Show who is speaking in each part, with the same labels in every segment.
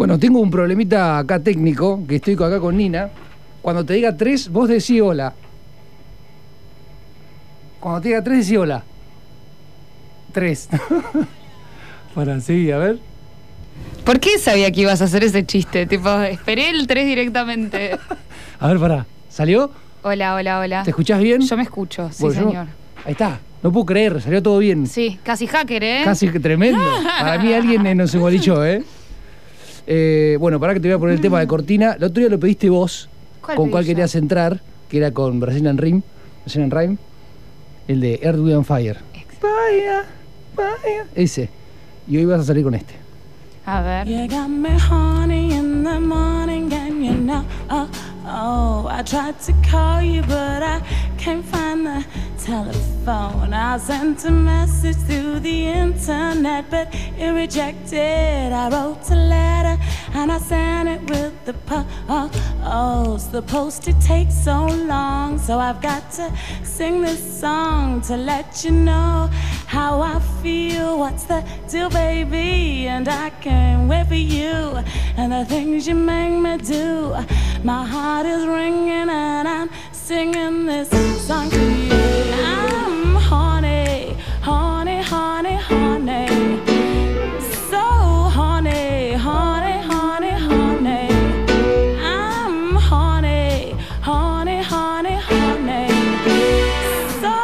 Speaker 1: Bueno, tengo un problemita acá técnico, que estoy acá con Nina. Cuando te diga tres, vos decís hola. Cuando te diga tres, decís hola. Tres. Para, sí, a ver.
Speaker 2: ¿Por qué sabía que ibas a hacer ese chiste? Tipo, esperé el 3 directamente.
Speaker 1: A ver, pará. ¿Salió?
Speaker 2: Hola, hola, hola.
Speaker 1: ¿Te escuchás bien?
Speaker 2: Yo me escucho, sí,
Speaker 1: Bueno, yo-
Speaker 2: señor.
Speaker 1: Ahí está. No puedo creer, salió todo bien.
Speaker 2: Sí, casi hacker, ¿eh?
Speaker 1: Casi que tremendo. Para mí alguien nos igualichó, ¿eh? Eh, Bueno, para que te voy a poner el tema de cortina. El otro día lo pediste vos.
Speaker 2: ¿Cuál
Speaker 1: con cuál querías entrar, que era con Brazilian Rim. Brazilian Rhyme. El de Earth, Wind and Fire. Ese. Y hoy vas a salir con este.
Speaker 2: A ver.
Speaker 3: You got me honey in the morning, and you know, oh, oh, I tried to call you, but I can't find the telephone. I sent a message through the internet, but it rejected. I wrote a letter and I sent it with the post. The postage takes so long, so I've got to sing this song to let you know how I feel. What's the deal, baby? And I can't wait for you and the things you make me do. My heart is ringing and I'm singing this song to you. I'm horny, horny, horny, horny. So horny, horny, horny, horny. I'm horny, horny, horny, horny. So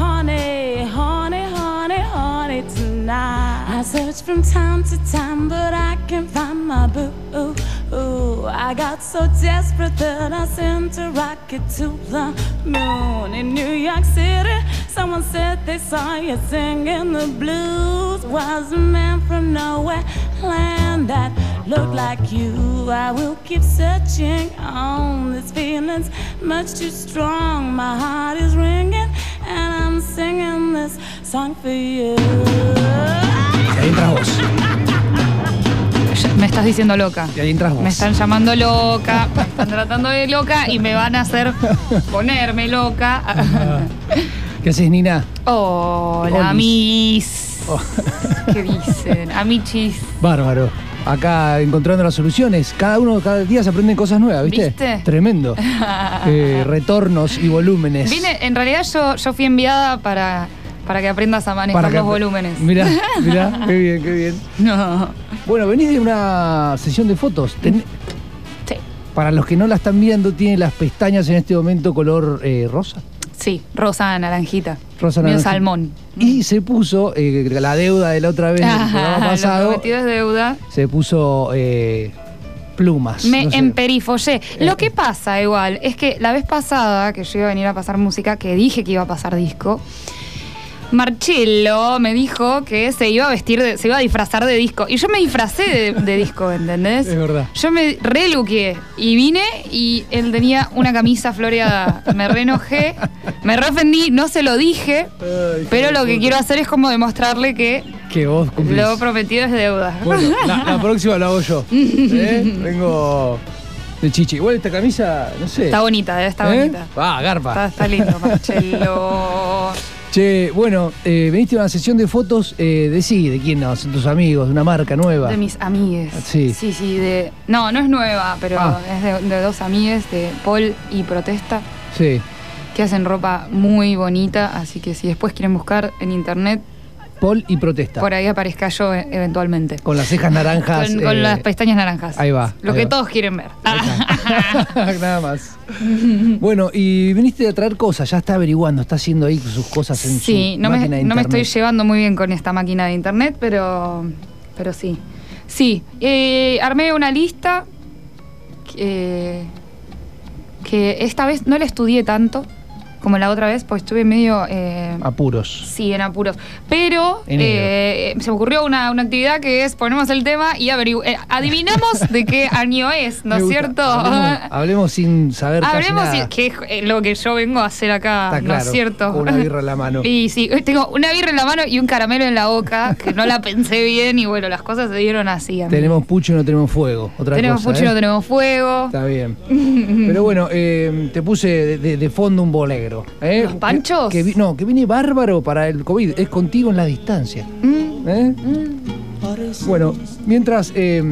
Speaker 3: horny, horny, horny, horny tonight. I search from time to time, but I can't find my boo. Ooh, I got so desperate that I sent a rocket to the moon in New York City. Someone said they saw you singing the blues. Was a man from nowhere land that looked like you. I will keep searching on. This feeling's much too strong. My heart is ringing, and I'm singing this song for you.
Speaker 2: Me estás diciendo loca.
Speaker 1: Y ahí entras vos.
Speaker 2: Me están llamando loca, me están tratando de loca y me van a hacer ponerme loca.
Speaker 1: ¿Qué haces, Nina?
Speaker 2: Hola, mis.
Speaker 1: Oh.
Speaker 2: ¿Qué dicen? Amichis.
Speaker 1: Bárbaro. Acá encontrando las soluciones. Cada uno, cada día se aprenden cosas nuevas, ¿viste?
Speaker 2: ¿Viste?
Speaker 1: Tremendo. Eh, retornos y volúmenes.
Speaker 2: Vine, en realidad yo, yo fui enviada para, para que aprendas a manejar
Speaker 1: que-
Speaker 2: los volúmenes.
Speaker 1: Mirá, mirá, qué bien, qué bien.
Speaker 2: No.
Speaker 1: Bueno, venís de una sesión de fotos. Ten-
Speaker 2: Sí.
Speaker 1: para los que no la están viendo, tiene las pestañas en este momento color eh, rosa.
Speaker 2: Sí, rosa naranjita.
Speaker 1: Rosa naranjita.
Speaker 2: salmón.
Speaker 1: Y se puso eh, la deuda de la otra vez del programa
Speaker 2: Lo
Speaker 1: pasado.
Speaker 2: prometido es deuda.
Speaker 1: Se puso eh, plumas.
Speaker 2: Me
Speaker 1: no sé.
Speaker 2: emperifollé. Lo que pasa igual es que la vez pasada que yo iba a venir a pasar música, que dije que iba a pasar disco, Marcello me dijo que se iba a vestir, de- se iba a disfrazar de disco. Y yo me disfracé de, de disco, ¿entendés?
Speaker 1: Es verdad.
Speaker 2: Yo me reluqué y vine y él tenía una camisa floreada. Me reenojé, me reofendí, no se lo dije,
Speaker 1: Ay,
Speaker 2: pero lo que
Speaker 1: puta.
Speaker 2: quiero hacer es como demostrarle que
Speaker 1: Que vos cumplís.
Speaker 2: lo prometido es deuda.
Speaker 1: Bueno, la, la próxima la hago yo. ¿eh? Vengo de chichi. Igual esta camisa, no sé.
Speaker 2: Está bonita, eh, está
Speaker 1: ¿Eh?
Speaker 2: bonita.
Speaker 1: Ah, garpa.
Speaker 2: Está, está lindo, Marcelo.
Speaker 1: Che, bueno, eh, veniste a una sesión de fotos eh, de sí, de quién no, son tus amigos, de una marca nueva.
Speaker 2: De mis amigues.
Speaker 1: Sí.
Speaker 2: Sí, sí, de. No, no es nueva, pero
Speaker 1: Ah.
Speaker 2: es de, de dos amigues, de Paul y Protesta,
Speaker 1: Sí.
Speaker 2: que hacen ropa muy bonita. Así que si después quieren buscar en internet,
Speaker 1: Paul y protesta.
Speaker 2: por ahí aparezca yo eh, eventualmente.
Speaker 1: Con las cejas naranjas.
Speaker 2: Con, con
Speaker 1: eh,
Speaker 2: las pestañas naranjas.
Speaker 1: ahí va,
Speaker 2: Lo
Speaker 1: ahí
Speaker 2: que
Speaker 1: va.
Speaker 2: todos quieren ver.
Speaker 1: Nada más. bueno, y viniste a traer cosas, ya está averiguando, está haciendo ahí sus cosas en
Speaker 2: Sí,
Speaker 1: su
Speaker 2: no me,
Speaker 1: máquina de
Speaker 2: no me estoy llevando muy bien con esta máquina de internet, pero, pero sí. Sí, eh, armé una lista que esta vez no la estudié tanto como la otra vez, pues estuve medio... eh,
Speaker 1: Apuros.
Speaker 2: Sí, en apuros. Pero eh, se me ocurrió una, una actividad que es ponemos el tema y eh, adivinamos de qué año es, ¿no es cierto?
Speaker 1: Hablemos, hablemos sin saber casi
Speaker 2: Hablemos,
Speaker 1: nada.
Speaker 2: y- que es lo que yo vengo a hacer acá,
Speaker 1: Está
Speaker 2: ¿no
Speaker 1: claro,
Speaker 2: es cierto?
Speaker 1: una birra en la mano.
Speaker 2: Y sí, tengo una birra en la mano y un caramelo en la boca, que no la pensé bien y bueno, las cosas se dieron así.
Speaker 1: Tenemos pucho y no tenemos fuego. Otra
Speaker 2: Tenemos
Speaker 1: cosa,
Speaker 2: pucho y no tenemos fuego.
Speaker 1: Está bien. Pero bueno, te puse de, de- de fondo un ¿eh?
Speaker 2: ¿Los panchos?
Speaker 1: Que, no, que viene bárbaro para el COVID. Es contigo en la distancia.
Speaker 2: Mm,
Speaker 1: ¿eh?
Speaker 2: mm.
Speaker 1: Bueno, mientras eh,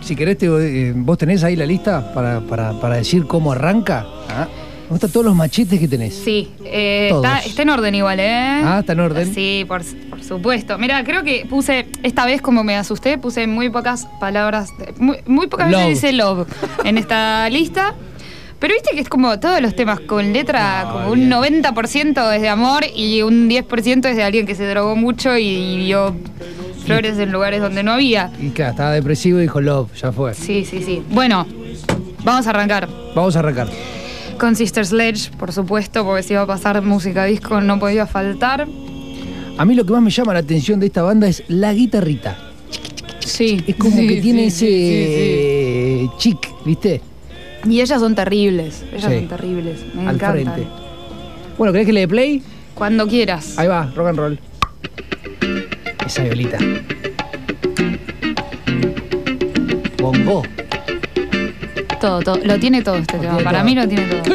Speaker 1: Si querés, te- vos tenés ahí la lista para, para- para decir cómo arranca. Ah, Me gustan todos los machetes que tenés.
Speaker 2: Sí, eh, está, está en orden igual, ¿eh?
Speaker 1: Ah, está en orden.
Speaker 2: Sí, por, por supuesto. Mira, creo que puse, esta vez como me asusté, puse muy pocas palabras, muy, muy pocas
Speaker 1: Love.
Speaker 2: veces dice love en esta lista. Pero viste que es como todos los temas con letra,
Speaker 1: No,
Speaker 2: como un
Speaker 1: bien.
Speaker 2: 90% es de amor y un 10% es de alguien que se drogó mucho y vio flores en lugares donde no había.
Speaker 1: Y claro, estaba depresivo y dijo Love, ya fue.
Speaker 2: Sí, sí, sí. Bueno, vamos a arrancar.
Speaker 1: Vamos a arrancar.
Speaker 2: Con Sister Sledge, por supuesto, porque si iba a pasar música disco no podía faltar.
Speaker 1: A mí lo que más me llama la atención de esta banda es la guitarrita.
Speaker 2: Sí.
Speaker 1: Es como
Speaker 2: Sí,
Speaker 1: que tiene
Speaker 2: sí,
Speaker 1: ese
Speaker 2: sí, sí,
Speaker 1: chic, ¿viste?
Speaker 2: Y ellas son terribles. Ellas
Speaker 1: Sí.
Speaker 2: son terribles. Me
Speaker 1: Al
Speaker 2: encantan.
Speaker 1: frente. Bueno, ¿querés que le dé play?
Speaker 2: Cuando quieras.
Speaker 1: Ahí va, rock and roll. Esa violita. Bongo.
Speaker 2: Todo, todo. Lo tiene todo este
Speaker 1: Lo
Speaker 2: tema.
Speaker 1: tiene
Speaker 2: Para
Speaker 1: todo.
Speaker 2: mí lo tiene todo.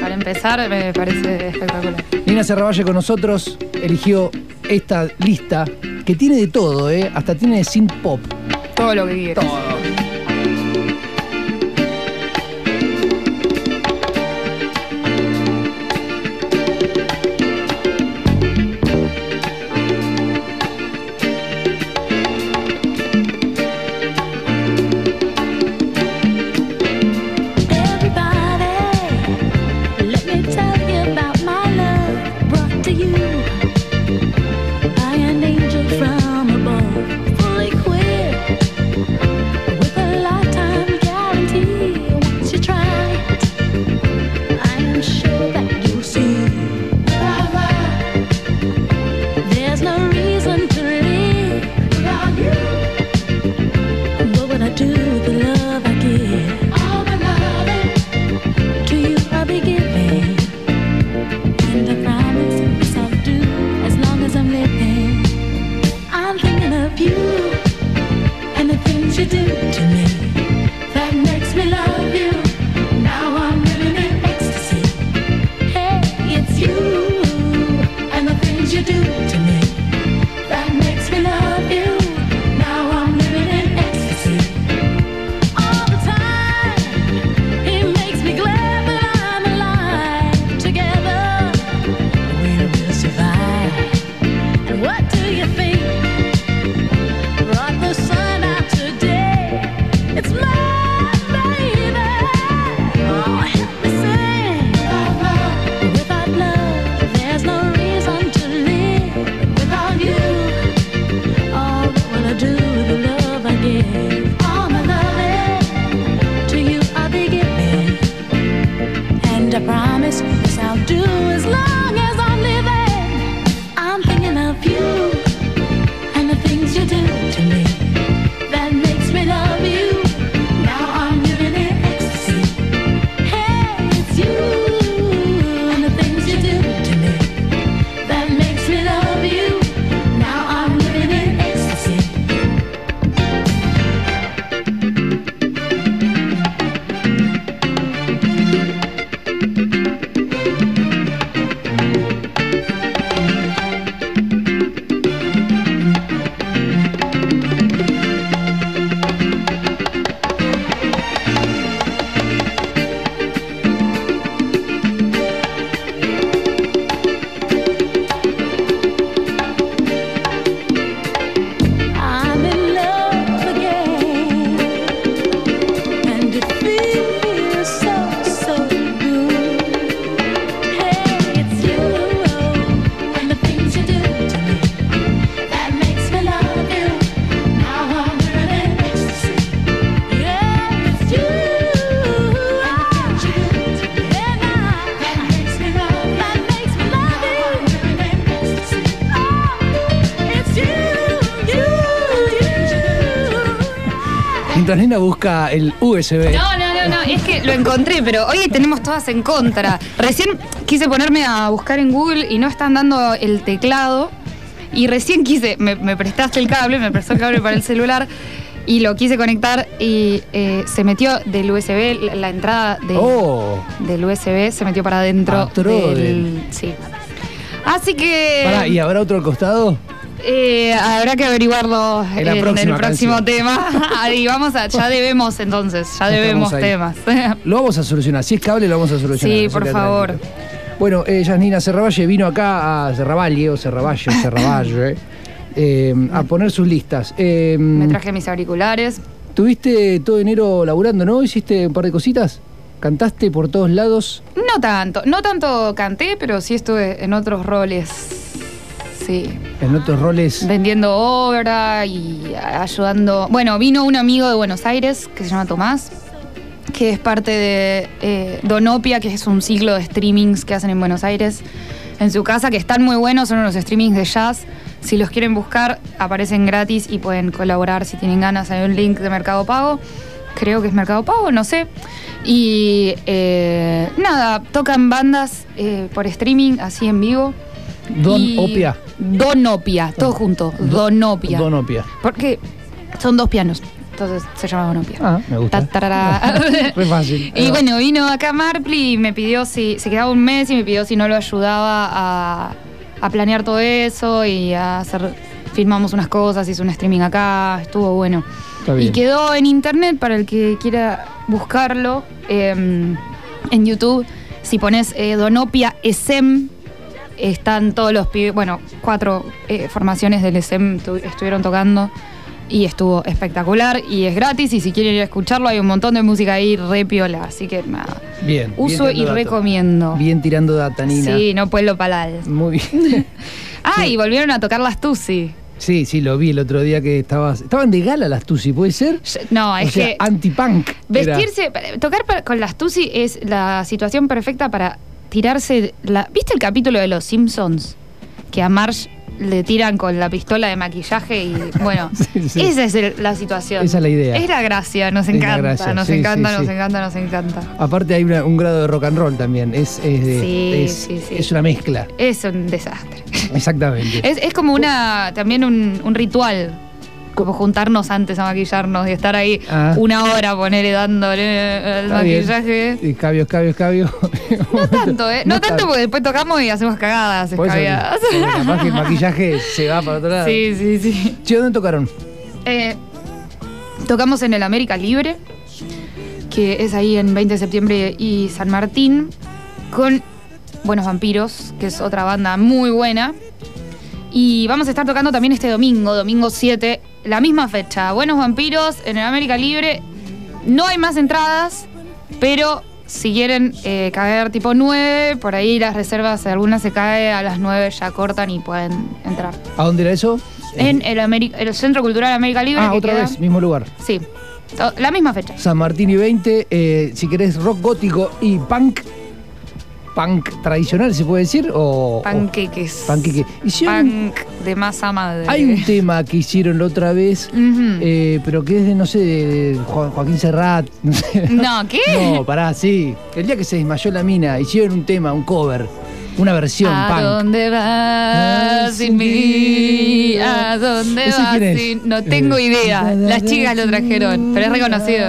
Speaker 2: Para empezar, me parece espectacular.
Speaker 1: Nina Serravalle con nosotros eligió esta lista que tiene de todo, ¿eh? Hasta tiene de synth pop.
Speaker 2: Todo lo que quieras.
Speaker 4: Everybody,
Speaker 1: busca el USB.
Speaker 2: No, no, no, no, es que lo encontré, pero hoy tenemos todas en contra. Recién quise ponerme a buscar en Google y no están dando el teclado. Y recién quise, me, me prestaste el cable, me prestó el cable para el celular y lo quise conectar y eh, se metió del USB, la, la entrada de-
Speaker 1: Oh,
Speaker 2: del USB se metió para adentro del... Sí. Así que...
Speaker 1: pará, ¿y habrá otro costado?
Speaker 2: Eh, habrá que averiguarlo
Speaker 1: En
Speaker 2: el próximo tema. y vamos a, ya debemos entonces, ya debemos
Speaker 1: ahí.
Speaker 2: temas.
Speaker 1: Lo vamos a solucionar. Si es cable, lo vamos a solucionar.
Speaker 2: Sí, por favor.
Speaker 1: tranquilo. Bueno, eh, Yasnina Serravalle vino acá a Serravalle o Serravalle, Serravalle, eh, a poner sus listas. Eh,
Speaker 2: Me traje mis auriculares.
Speaker 1: ¿Tuviste todo enero laburando, no? ¿Hiciste un par de cositas? ¿Cantaste por todos lados?
Speaker 2: No tanto, no tanto canté, pero sí estuve en otros roles. Sí.
Speaker 1: En otros roles.
Speaker 2: Vendiendo obra y ayudando. Bueno, vino un amigo de Buenos Aires que se llama Tomás, que es parte de eh, Donopia, que es un ciclo de streamings que hacen en Buenos Aires en su casa, que están muy buenos, son unos streamings de jazz. Si los quieren buscar, aparecen gratis y pueden colaborar si tienen ganas. Hay un link de Mercado Pago. Creo que es Mercado Pago, no sé. Y eh, nada, tocan bandas eh, por streaming, así en vivo.
Speaker 1: Don
Speaker 2: Y-
Speaker 1: Opia.
Speaker 2: Donopia, todo junto. Donopia.
Speaker 1: Donopia.
Speaker 2: Porque son dos pianos. Entonces se llama Donopia.
Speaker 1: Ah, me gusta. Re fácil.
Speaker 2: Y bueno, vino acá Marpli y me pidió si. Se quedaba un mes y me pidió si no lo ayudaba a, a planear todo eso y a hacer. Filmamos unas cosas, hizo un streaming acá, estuvo bueno.
Speaker 1: Está bien.
Speaker 2: Y quedó en internet para el que quiera buscarlo eh, en YouTube. Si pones eh, Donopia ESEM, están todos los pibes, bueno, cuatro eh, formaciones del ESEM tu- estuvieron tocando y estuvo espectacular y es gratis y si quieren ir a escucharlo hay un montón de música ahí re piola, así que nada.
Speaker 1: Bien.
Speaker 2: Uso
Speaker 1: bien
Speaker 2: y recomiendo.
Speaker 1: Bien tirando data, Nina.
Speaker 2: Sí, no puedo palales.
Speaker 1: Muy bien.
Speaker 2: Ah, y volvieron a tocar las Tusi.
Speaker 1: Sí, sí, lo vi el otro día que estabas. Estaban de gala las Tusi, ¿puede ser?
Speaker 2: No,
Speaker 1: O
Speaker 2: es
Speaker 1: sea,
Speaker 2: que
Speaker 1: anti-punk. era.
Speaker 2: Vestirse, tocar con las Tusi es la situación perfecta para tirarse la. ¿Viste el capítulo de Los Simpsons? Que a Marge le tiran con la pistola de maquillaje y bueno,
Speaker 1: Sí, sí.
Speaker 2: esa es el- la situación.
Speaker 1: Esa es la idea.
Speaker 2: Es la gracia, nos encanta,
Speaker 1: gracia,
Speaker 2: nos
Speaker 1: sí,
Speaker 2: encanta, nos encanta, nos encanta.
Speaker 1: Aparte hay una- un grado de rock and roll también. Es, es, de-
Speaker 2: Sí,
Speaker 1: es,
Speaker 2: sí, sí.
Speaker 1: es una mezcla.
Speaker 2: Es un desastre.
Speaker 1: Exactamente.
Speaker 2: Es, es como una también un, un ritual. Como juntarnos antes a maquillarnos y estar ahí
Speaker 1: Ah.
Speaker 2: una hora, ponerle dándole el
Speaker 1: Está bien.
Speaker 2: maquillaje.
Speaker 1: Escabio, escabio, escabio.
Speaker 2: No tanto, ¿eh? No, tanto porque después tocamos y hacemos cagadas, escabiadas.
Speaker 1: porque capaz que el maquillaje se va para otro lado.
Speaker 2: Sí, sí, sí.
Speaker 1: Che, ¿dónde tocaron?
Speaker 2: Eh, tocamos en el América Libre, que es ahí en 20 de septiembre y San Martín, con Buenos Vampiros, que es otra banda muy buena. Y vamos a estar tocando también este domingo, domingo 7, la misma fecha. Buenos Vampiros en el América Libre. No hay más entradas, pero si quieren eh, caer tipo 9, por ahí las reservas, algunas se cae a las 9, ya cortan y pueden entrar.
Speaker 1: ¿A dónde era eso?
Speaker 2: En el, Ameri- el Centro Cultural América Libre.
Speaker 1: Ah,
Speaker 2: que
Speaker 1: otra
Speaker 2: queda-
Speaker 1: vez, mismo lugar.
Speaker 2: Sí, la misma fecha.
Speaker 1: San Martín y 20, eh, si querés rock gótico y punk, punk tradicional se puede decir, o...
Speaker 2: Panqueques.
Speaker 1: o panqueque. Hicieron,
Speaker 2: Punk de masa madre.
Speaker 1: hay un tema que hicieron la otra vez, eh, pero que es de, no sé, de Jo- Joaquín Serrat, no sé.
Speaker 2: No, ¿qué?
Speaker 1: No, pará, sí. El día que se desmayó la mina, hicieron un tema, un cover, una versión
Speaker 2: ¿A
Speaker 1: punk.
Speaker 2: dónde vas sin mí? ¿A dónde
Speaker 1: ¿Ese
Speaker 2: vas sin...? No tengo
Speaker 1: Eh,
Speaker 2: idea. Las chicas lo trajeron, pero es reconocido.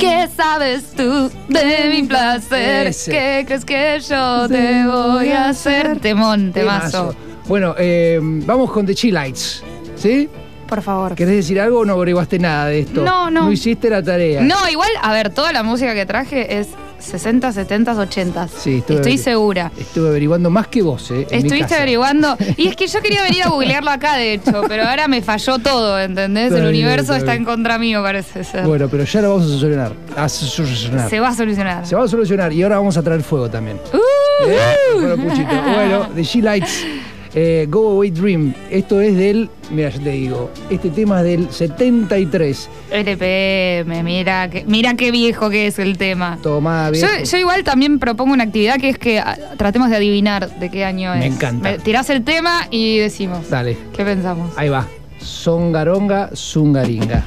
Speaker 2: ¿Qué sabes tú de mi placer?
Speaker 1: Ese.
Speaker 2: ¿Qué crees que yo te voy a hacer? Temón, temazo.
Speaker 1: Bueno, eh, vamos con The Chillites, ¿sí?
Speaker 2: Por favor.
Speaker 1: ¿Querés decir algo o no averiguaste nada de esto?
Speaker 2: No, no.
Speaker 1: No hiciste la tarea.
Speaker 2: No, igual, a ver, toda la música que traje es 60, 70, 80.
Speaker 1: Sí, estuve-
Speaker 2: Estoy segura.
Speaker 1: Estuve averiguando más que vos, ¿eh? en mi
Speaker 2: Estuviste
Speaker 1: casa.
Speaker 2: averiguando. Y es que yo quería venir a googlearlo acá, de hecho, pero ahora me falló todo, ¿entendés?
Speaker 1: Está
Speaker 2: El
Speaker 1: bien,
Speaker 2: universo
Speaker 1: está
Speaker 2: en contra mío, parece ser.
Speaker 1: Bueno, pero ya lo vamos a solucionar. A solucionar.
Speaker 2: Se va a solucionar.
Speaker 1: Se va a solucionar y ahora vamos a traer fuego también.
Speaker 2: Uh,
Speaker 1: Eh, bueno, puchito. Bueno, The G-Lights, eh, Go Away Dream. Esto es del, mira, yo te digo, este tema es del 73.
Speaker 2: LPM, mira, que, mira qué viejo que es el tema.
Speaker 1: Tomá, viejo.
Speaker 2: yo igual también propongo una actividad que es que ah, tratemos de adivinar de qué año
Speaker 1: Me
Speaker 2: es.
Speaker 1: encanta.
Speaker 2: tirás el tema y decimos.
Speaker 1: Dale,
Speaker 2: ¿Qué pensamos?
Speaker 1: ahí va. Songaronga, Zungaringa.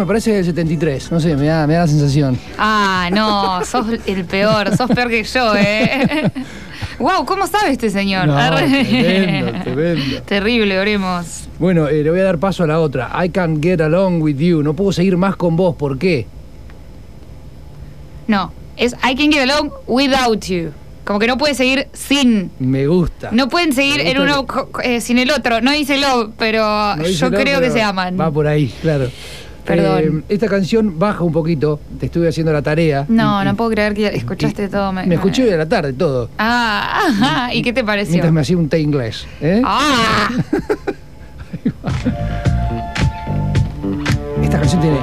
Speaker 5: Me parece del 73. No sé, me da, me da la sensación.
Speaker 2: Ah, no, sos el peor, sos peor que yo, ¿eh? wow, ¿cómo sabe este señor?
Speaker 5: No, tremendo, tremendo.
Speaker 2: Terrible, oremos.
Speaker 5: Bueno, eh, le voy a dar paso a la otra. I can't get along with you. No puedo seguir más con vos. ¿Por qué?
Speaker 2: No, es I can get along without you. Como que no puede seguir sin.
Speaker 5: Me gusta.
Speaker 2: No pueden seguir en uno eh, sin el otro. No dice love, pero
Speaker 5: No dice
Speaker 2: yo creo que se aman.
Speaker 5: Va por ahí, claro.
Speaker 2: Perdón.
Speaker 5: Eh, esta canción baja un poquito. Te estuve haciendo la tarea.
Speaker 2: No,
Speaker 5: Y-
Speaker 2: no puedo creer que escuchaste todo.
Speaker 5: Me escuché hoy a la tarde todo.
Speaker 2: Ah, ajá. ¿y qué te pareció?
Speaker 5: Mientras me hacía un té inglés. ¿eh?
Speaker 2: Ah,
Speaker 5: Esta canción tiene.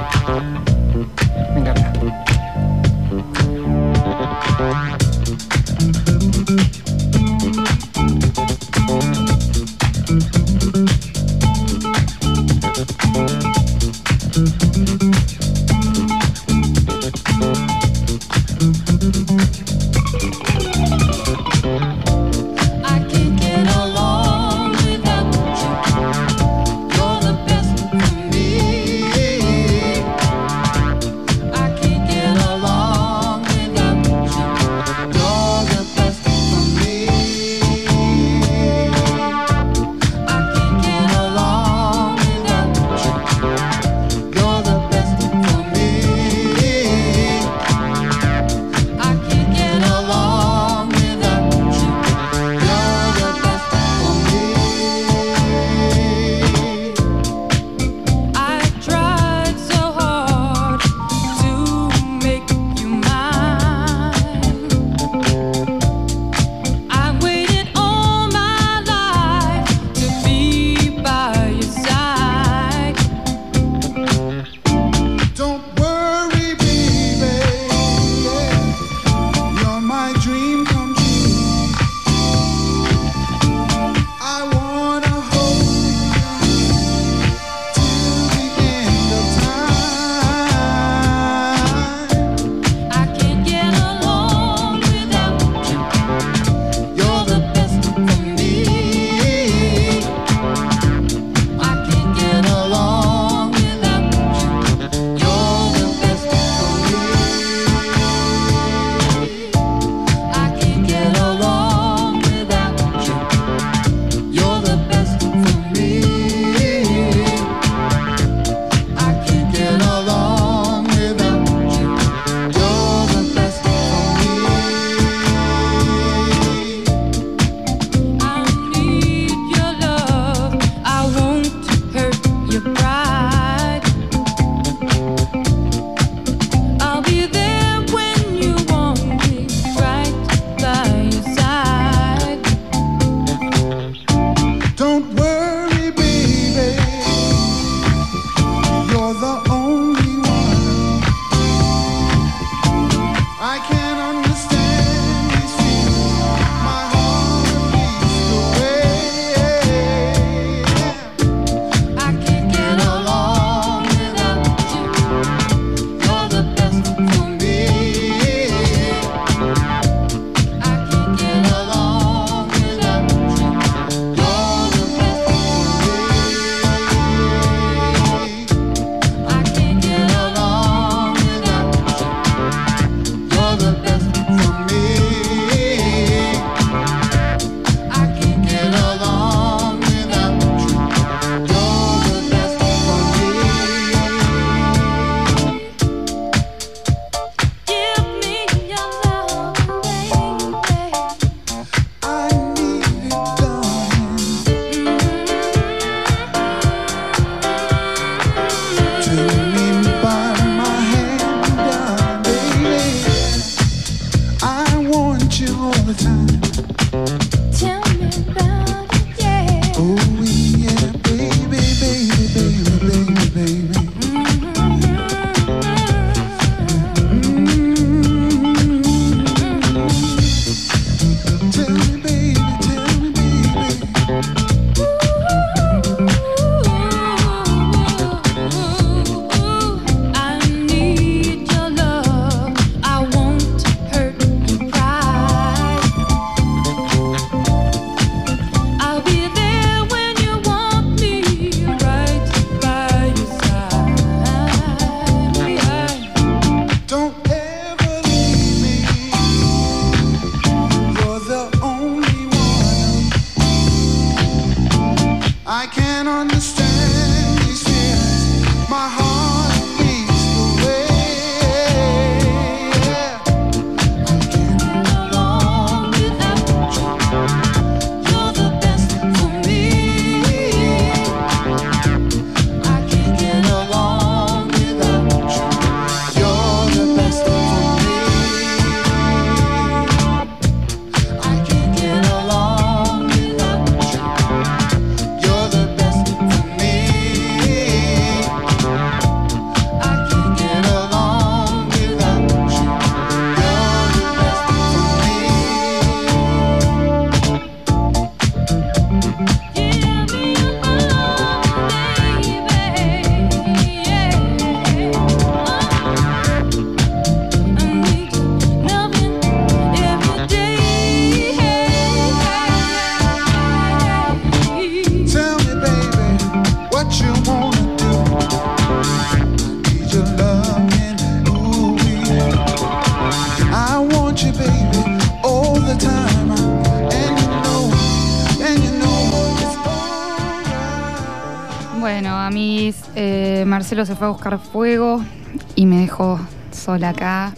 Speaker 4: You all
Speaker 6: the time.
Speaker 4: Tell me about
Speaker 2: Marcelo se fue a buscar fuego y me dejó sola acá,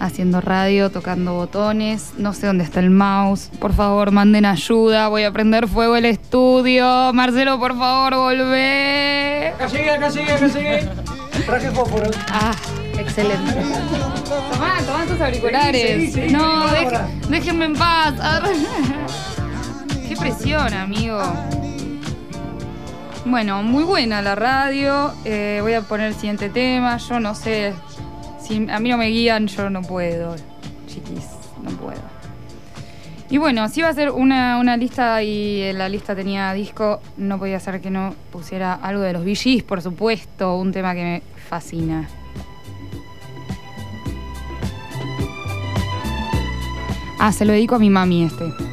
Speaker 2: haciendo radio, tocando botones. No sé dónde está el mouse. Por favor, manden ayuda. Voy a prender fuego el estudio. Marcelo, por favor, volvé.
Speaker 1: Acá llegué, acá llegué, acá llegué. Traje fósforos.
Speaker 2: Ah, excelente. Tomá, tomá tus auriculares.
Speaker 1: Seguí, seguí,
Speaker 2: no,
Speaker 1: seguí,
Speaker 2: déjenme en paz. Qué presión, amigo. Bueno, muy buena la radio. Eh, voy a poner el siguiente tema. Yo no sé. Si a mí no me guían, yo no puedo. Chiquis, no puedo. Y bueno, si iba a ser una, una lista y en la lista tenía disco, no podía ser que no pusiera algo de los VGs, por supuesto, un tema que me fascina. Ah, se lo dedico a mi mami este.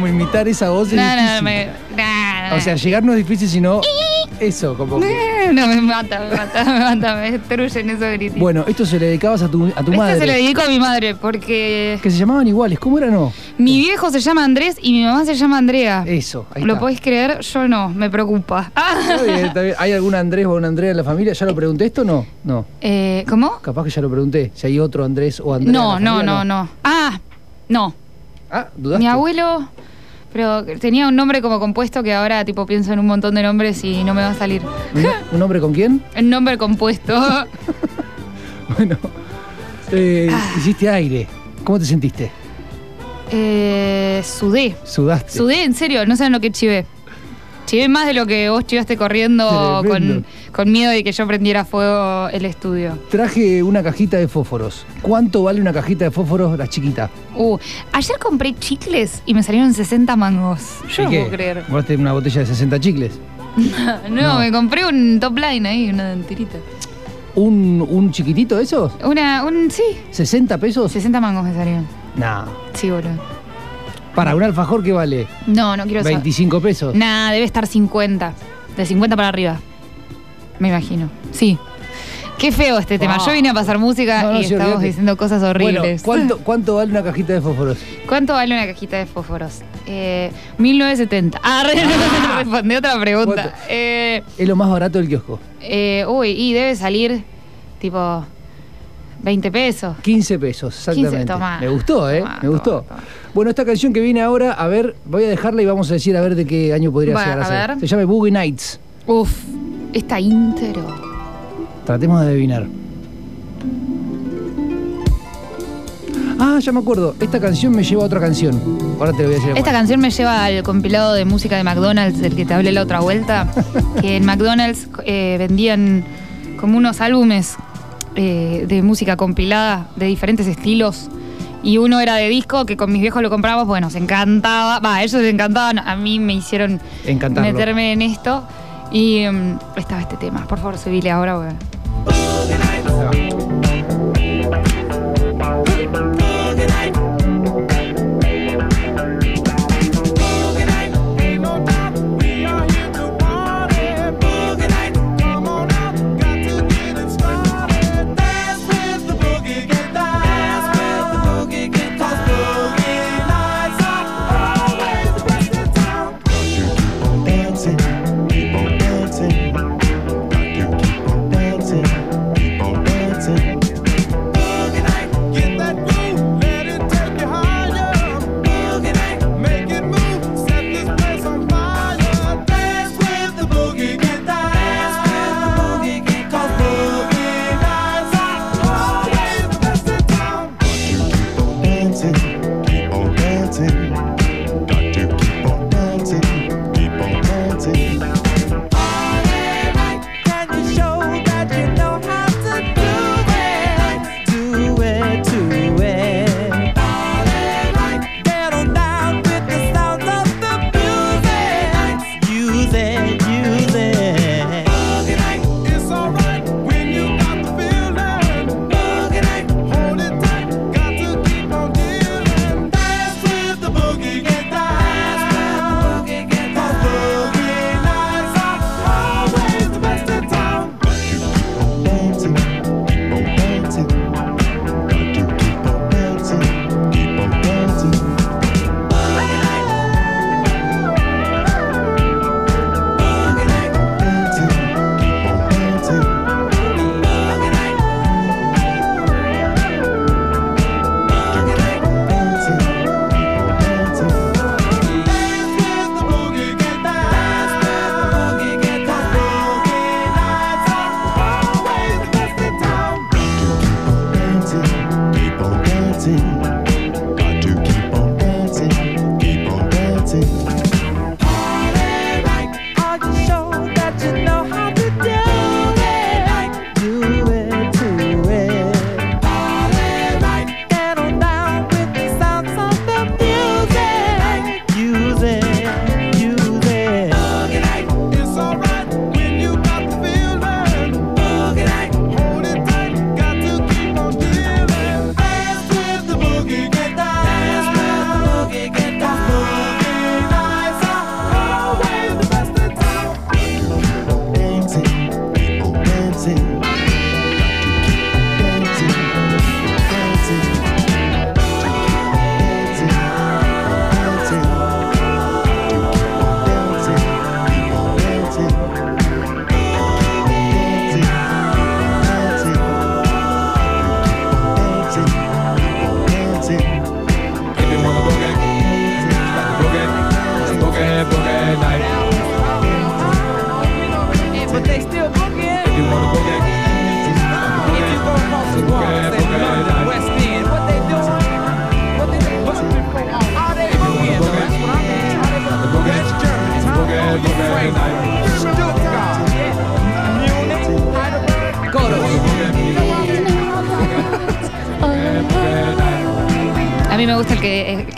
Speaker 1: Como imitar esa voz. es
Speaker 2: No, no, me, no, no.
Speaker 1: O sea, llegar no es difícil, sino eso, como que-
Speaker 2: No, me mata, me mata, me mata, me destruyen esos gritos.
Speaker 1: Bueno, esto se le dedicabas a tu, a tu madre.
Speaker 2: se lo dedico a mi madre porque
Speaker 1: Que se llamaban iguales, ¿cómo era no?
Speaker 2: mi viejo se llama Andrés y mi mamá se llama Andrea.
Speaker 1: Eso, ahí
Speaker 2: ¿Lo
Speaker 1: está.
Speaker 2: podéis creer? Yo no, me preocupa.
Speaker 1: Está bien, está bien. ¿Hay algún Andrés o una Andrea en la familia? ¿Ya lo pregunté esto o no? No.
Speaker 2: Eh, ¿Cómo?
Speaker 1: Capaz que ya lo pregunté. Si hay otro Andrés o Andrea.
Speaker 2: No,
Speaker 1: en la
Speaker 2: no, no, no. Ah, no.
Speaker 1: Ah, ¿dudaste?
Speaker 2: Mi abuelo, pero tenía un nombre como compuesto que ahora tipo pienso en un montón de nombres y no me va a salir.
Speaker 1: ¿Un, un hombre con quién?
Speaker 2: El nombre compuesto.
Speaker 1: Bueno. Eh,
Speaker 2: Ah.
Speaker 1: Hiciste aire. ¿Cómo te sentiste?
Speaker 2: eh, sudé.
Speaker 1: Sudaste.
Speaker 2: Sudé, en serio, no saben lo que chivé. Chivé más de lo que vos chivaste corriendo con, con miedo de que yo prendiera fuego el estudio.
Speaker 1: Traje una cajita de fósforos. ¿Cuánto vale una cajita de fósforos, la chiquita?
Speaker 2: Uh, ayer compré chicles y me salieron 60 mangos. Yo
Speaker 1: ¿Y
Speaker 2: no
Speaker 1: qué?
Speaker 2: puedo creer.
Speaker 1: ¿Compraste una botella de 60 chicles?
Speaker 2: No,
Speaker 1: No.
Speaker 2: me compré un top line ahí, una tirita.
Speaker 1: ¿Un, un chiquitito de esos?
Speaker 2: Una, un, sí,
Speaker 1: ¿60 pesos?
Speaker 2: 60 mangos me salieron.
Speaker 1: Nah.
Speaker 2: Sí, boludo.
Speaker 1: Para un alfajor que vale
Speaker 2: No, no quiero saber.
Speaker 1: 25 pesos.
Speaker 2: Nah, debe estar 50. De 50 para arriba.
Speaker 7: me imagino. Sí. Qué feo este tema.
Speaker 1: Ah.
Speaker 7: Yo vine a pasar música
Speaker 1: No, no,
Speaker 7: y
Speaker 1: sí,
Speaker 7: estamos
Speaker 1: olvídate.
Speaker 7: diciendo cosas horribles.
Speaker 1: ¿cuánto, ¿cuánto vale una cajita de fósforos?
Speaker 7: ¿Cuánto vale una cajita de fósforos? Eh, 1970. Ah, respondí otra pregunta.
Speaker 1: ¿Cuánto?
Speaker 7: Eh,
Speaker 1: Es lo más barato del kiosco.
Speaker 7: eh, uy, y debe salir tipo 20 pesos.
Speaker 1: 15 pesos,
Speaker 7: 15,
Speaker 1: exactamente.
Speaker 7: tomá.
Speaker 1: Me gustó, ¿eh?
Speaker 7: Tomá,
Speaker 1: Me gustó.
Speaker 7: tomá.
Speaker 1: Bueno, esta canción que viene ahora, a ver, voy a dejarla y vamos a decir a ver de qué año podría llegar a, ser.
Speaker 7: ver.
Speaker 1: Se llama Boogie Nights.
Speaker 7: Uf, esta intro.
Speaker 1: Tratemos de adivinar. Ah, ya me acuerdo. Esta canción me lleva a otra canción. Ahora te lo voy a decir.
Speaker 7: Esta canción me lleva al compilado de música de McDonald's, del que te hablé la otra vuelta, que en McDonald's eh, vendían como unos álbumes eh, de música compilada de diferentes estilos. Y uno era de disco, que con mis viejos lo compramos, bueno, se encantaba. Va, ellos se encantaban, a mí me hicieron
Speaker 1: Encantarlo.
Speaker 7: meterme en esto. Y mm, estaba este tema. Por favor, subile ahora.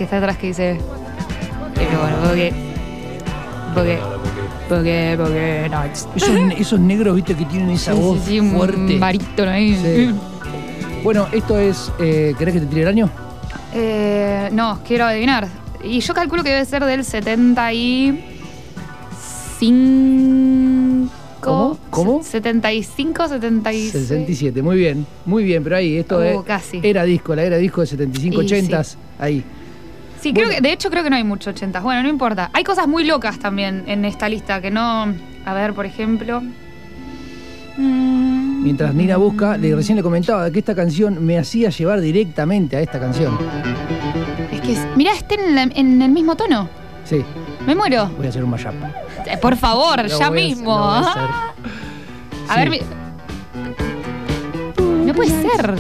Speaker 7: Que, está atrás que dice. Pero bueno, porque. Porque. Porque. Porque. Nights.
Speaker 1: Esos, esos negros, viste, que tienen esa voz
Speaker 7: sí, sí, un
Speaker 1: fuerte.
Speaker 7: barítono ahí.
Speaker 1: Sí. Bueno, esto es. Eh, ¿Querés que te tire el año?
Speaker 7: Eh, no, quiero adivinar. Y yo calculo que debe ser del 75.
Speaker 2: disco.
Speaker 1: ¿Cómo? ¿Cómo?
Speaker 2: 75, 76.
Speaker 1: 67, muy bien, muy bien, pero ahí esto
Speaker 2: Uh,
Speaker 1: es-
Speaker 2: casi.
Speaker 1: era disco, la era disco de 75,
Speaker 2: Y
Speaker 1: 80,
Speaker 2: sí.
Speaker 1: ahí.
Speaker 2: Sí, creo que, de hecho creo que no hay mucho 80. Bueno, no importa. Hay cosas muy locas también en esta lista que no. A ver, por ejemplo. Mm,
Speaker 1: Mientras Nina busca, le, recién le comentaba que esta canción me hacía llevar directamente a esta canción.
Speaker 2: Es que, mirá, está en, la- en el mismo tono.
Speaker 1: Sí,
Speaker 2: Me muero.
Speaker 1: voy a hacer un mashup.
Speaker 2: Eh, Por favor,
Speaker 1: Lo
Speaker 2: ya
Speaker 1: voy a-
Speaker 2: mismo.
Speaker 1: lo voy a hacer.
Speaker 2: A
Speaker 1: Sí.
Speaker 2: ver, mi- no puede ser.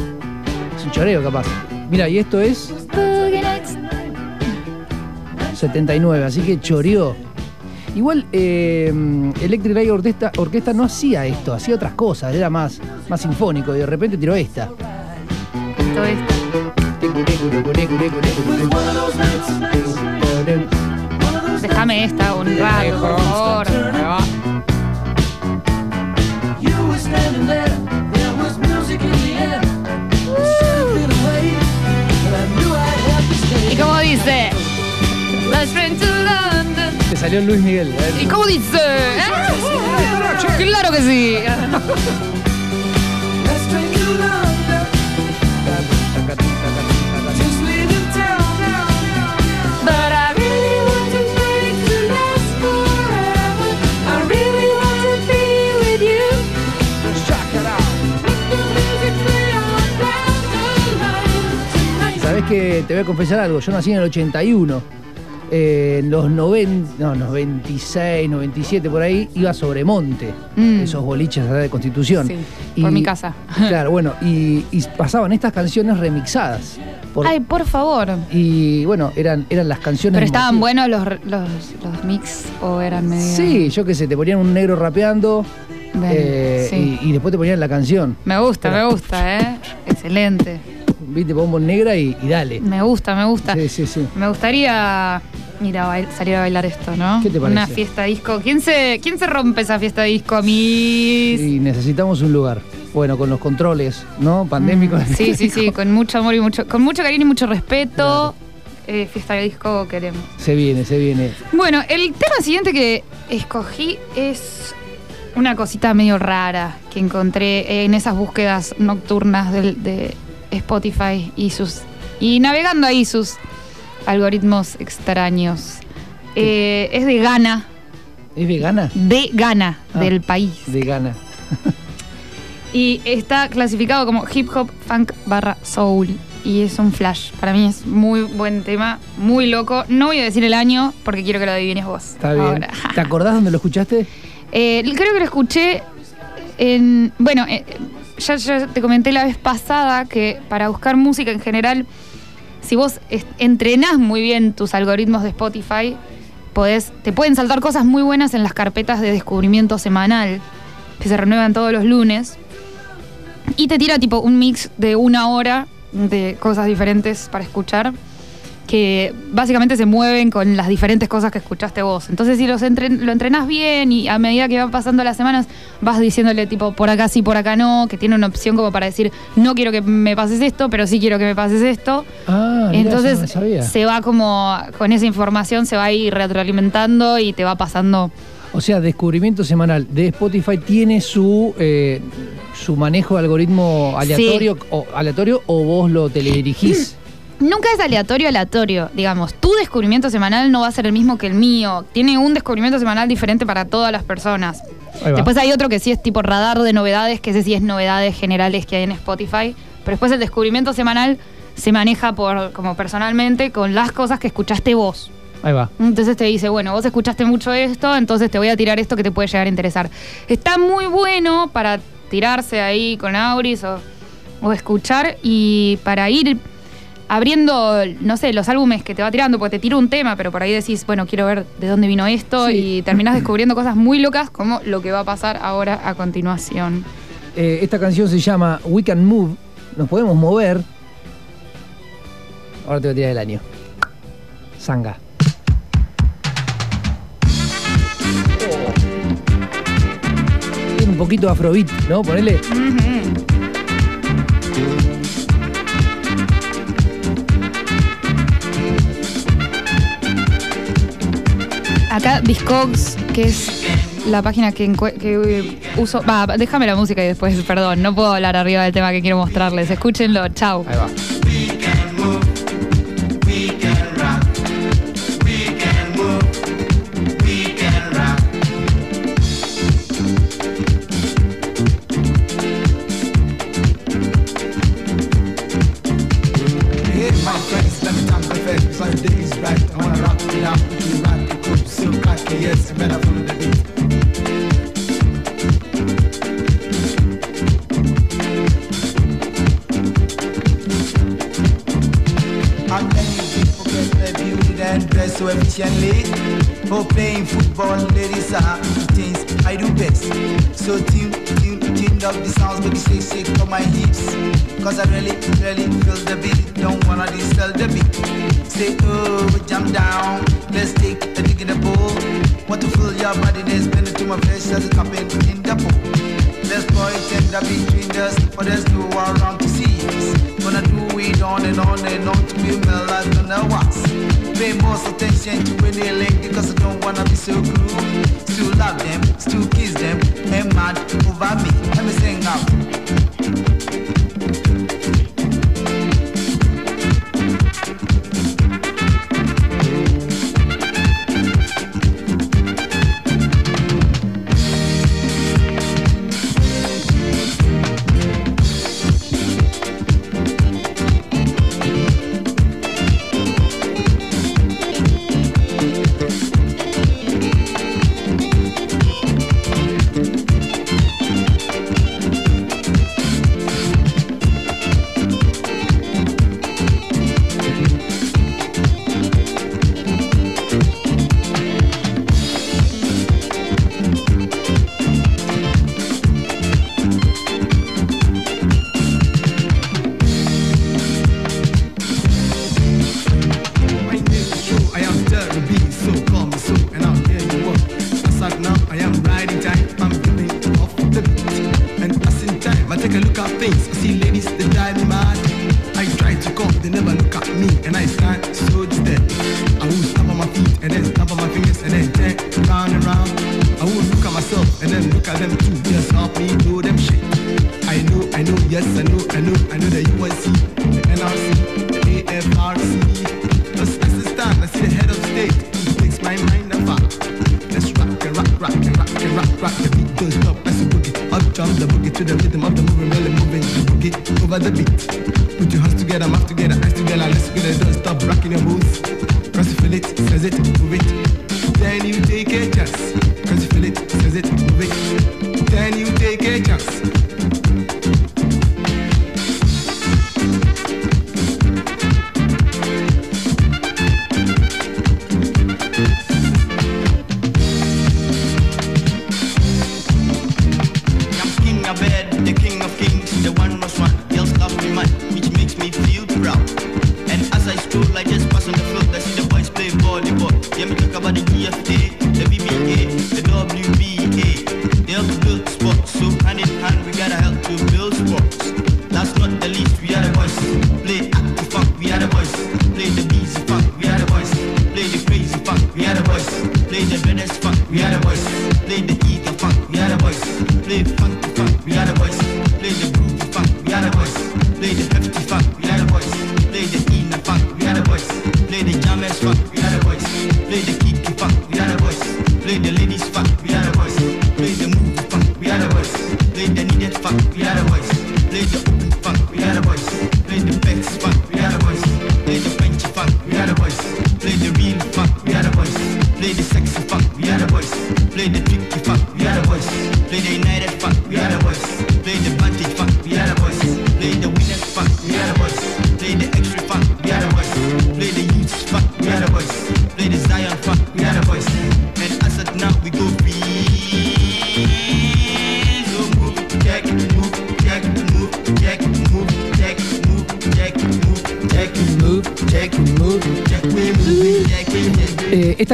Speaker 1: Es un choreo capaz. Mira, y esto es 79, así que choreó. Igual eh, Electric Light Orquesta, Orquesta no hacía esto, hacía otras cosas, era más, más sinfónico y de repente tiró esta.
Speaker 2: Todo esto. Déjame esta un rato, por favor.
Speaker 1: Salió Luis Miguel.
Speaker 2: ¿Y cómo dice? ¿Eh? Claro que sí.
Speaker 1: Sabés que te voy a confesar algo, yo nací en el 81. Eh, en los 90, no, 96, 97 por ahí, iba sobre monte,
Speaker 2: Mm.
Speaker 1: esos boliches de Constitución.
Speaker 2: Sí, por mi casa.
Speaker 1: Claro, bueno, y, y pasaban estas canciones remixadas. por-
Speaker 2: Ay, por favor.
Speaker 1: y bueno, eran, eran las canciones.
Speaker 2: ¿Pero estaban buenos los, los, los mix o eran medio...?
Speaker 1: Sí, yo qué sé, te ponían un negro rapeando eh,
Speaker 2: sí.
Speaker 1: y, y después te ponían la canción.
Speaker 2: Me gusta, me gusta, ¿eh? Excelente.
Speaker 1: Viste, bombo negra y, y dale.
Speaker 2: Me gusta, me gusta.
Speaker 1: Sí, sí, sí.
Speaker 2: Me gustaría ir a bail- salir a bailar esto, ¿no?
Speaker 1: ¿Qué te parece?
Speaker 2: Una fiesta disco. ¿Quién se, ¿Quién se rompe esa fiesta disco, mis?
Speaker 1: Y necesitamos un lugar. Bueno, con los controles, ¿no? Pandémicos.
Speaker 2: Mm, Sí, sí, sí, con mucho amor y mucho, con mucho cariño y mucho respeto. eh, fiesta de disco queremos.
Speaker 1: Se viene, se viene.
Speaker 2: Bueno, el tema siguiente que escogí es una cosita medio rara que encontré en esas búsquedas nocturnas del- de, Spotify y sus y navegando ahí sus algoritmos extraños. Eh, es de Ghana,
Speaker 1: ¿Es vegana?
Speaker 2: de Ghana,
Speaker 1: Ah.
Speaker 2: del país.
Speaker 1: De Ghana.
Speaker 2: Y está clasificado como hip hop, funk barra soul. Y es un flash. Para mí es muy buen tema, muy loco. No voy a decir el año porque quiero que lo adivines vos.
Speaker 1: Está bien.
Speaker 2: ahora.
Speaker 1: ¿Te acordás dónde lo escuchaste?
Speaker 2: Eh, creo que lo escuché en. Bueno, eh, ya, te comenté la vez pasada que para buscar música en general, si vos entrenás muy bien tus algoritmos de Spotify, podés, te pueden saltar cosas muy buenas en las carpetas de descubrimiento semanal, que se renuevan todos los lunes. Y te tira tipo un mix de una hora de cosas diferentes para escuchar que básicamente se mueven con las diferentes cosas que escuchaste vos. Entonces, si los entren- lo entrenás bien y a medida que van pasando las semanas, vas diciéndole tipo por acá sí, por acá no, que tiene una opción como para decir, no quiero que me pases esto, pero sí quiero que me pases esto.
Speaker 1: Ah,
Speaker 2: Entonces,
Speaker 1: no sabía.
Speaker 2: se va como, con esa información se va a ir retroalimentando y te va pasando.
Speaker 1: O sea, descubrimiento semanal de Spotify tiene su eh, su manejo de algoritmo aleatorio o aleatorio o vos lo teledirigís.
Speaker 2: Nunca es aleatorio, aleatorio. Digamos, tu descubrimiento semanal no va a ser el mismo que el mío. Tiene un descubrimiento semanal diferente para todas las personas. Después hay otro que sí es tipo radar de novedades, que ese sí es novedades generales que hay en Spotify. Pero después el descubrimiento semanal se maneja por como personalmente con las cosas que escuchaste vos.
Speaker 1: Ahí va.
Speaker 2: Entonces te dice, bueno, vos escuchaste mucho esto, entonces te voy a tirar esto que te puede llegar a interesar. Está muy bueno para tirarse ahí con Auris o, o escuchar y para ir abriendo, no sé, los álbumes que te va tirando, porque te tira un tema, pero por ahí decís, bueno, quiero ver de dónde vino esto
Speaker 1: Sí.
Speaker 2: y terminás descubriendo cosas muy locas como lo que va a pasar ahora a continuación.
Speaker 1: Eh, esta canción se llama We Can Move. Nos podemos mover. Ahora te voy a tirar el año. Sanga. Tiene un poquito afrobeat, ¿no? Ponele.
Speaker 2: acá Discogs, que es la página que, que uso. Va, déjame la música y después, perdón, no puedo hablar arriba del tema que quiero mostrarles. Escúchenlo, chao.
Speaker 8: yes, man, so empty and late. For playing football, ladies are things I do best. So tune, tune, tune up the sounds, baby, shake, shake for my hips. Cause I really, really feel the beat, don't wanna dispel the beat. Say, oh, jump down, let's take a dig in the pool. Want to fill your body, there's been to my flesh as it happens in the pool. Let's boy tender between us, but there's no around to see us. Gonna do read on and on and on to be my life on the wax. Pay most attention to when they link because I don't wanna be so cruel. Still love them, still kiss them, and mad.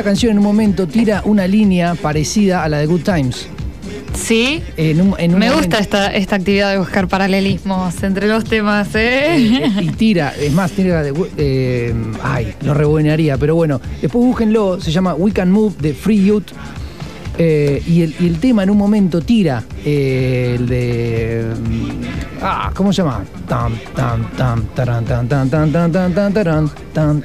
Speaker 1: canción en un momento tira una línea parecida a la de Good Times.
Speaker 2: Sí. Me gusta esta, esta actividad de buscar paralelismos entre los temas. ¿eh?
Speaker 1: eh, eh y tira, es más, tira de. Eh, ay, lo rebonearía, pero bueno. Después búsquenlo, se llama We Can Move de Free Youth. Y el, el, tema en un momento tira el de. Mm, ah, ¿cómo se llama? Tam, tam, tam, taran, tan, tan, tan, tan, tan, tan, tan, tan, tan, tan,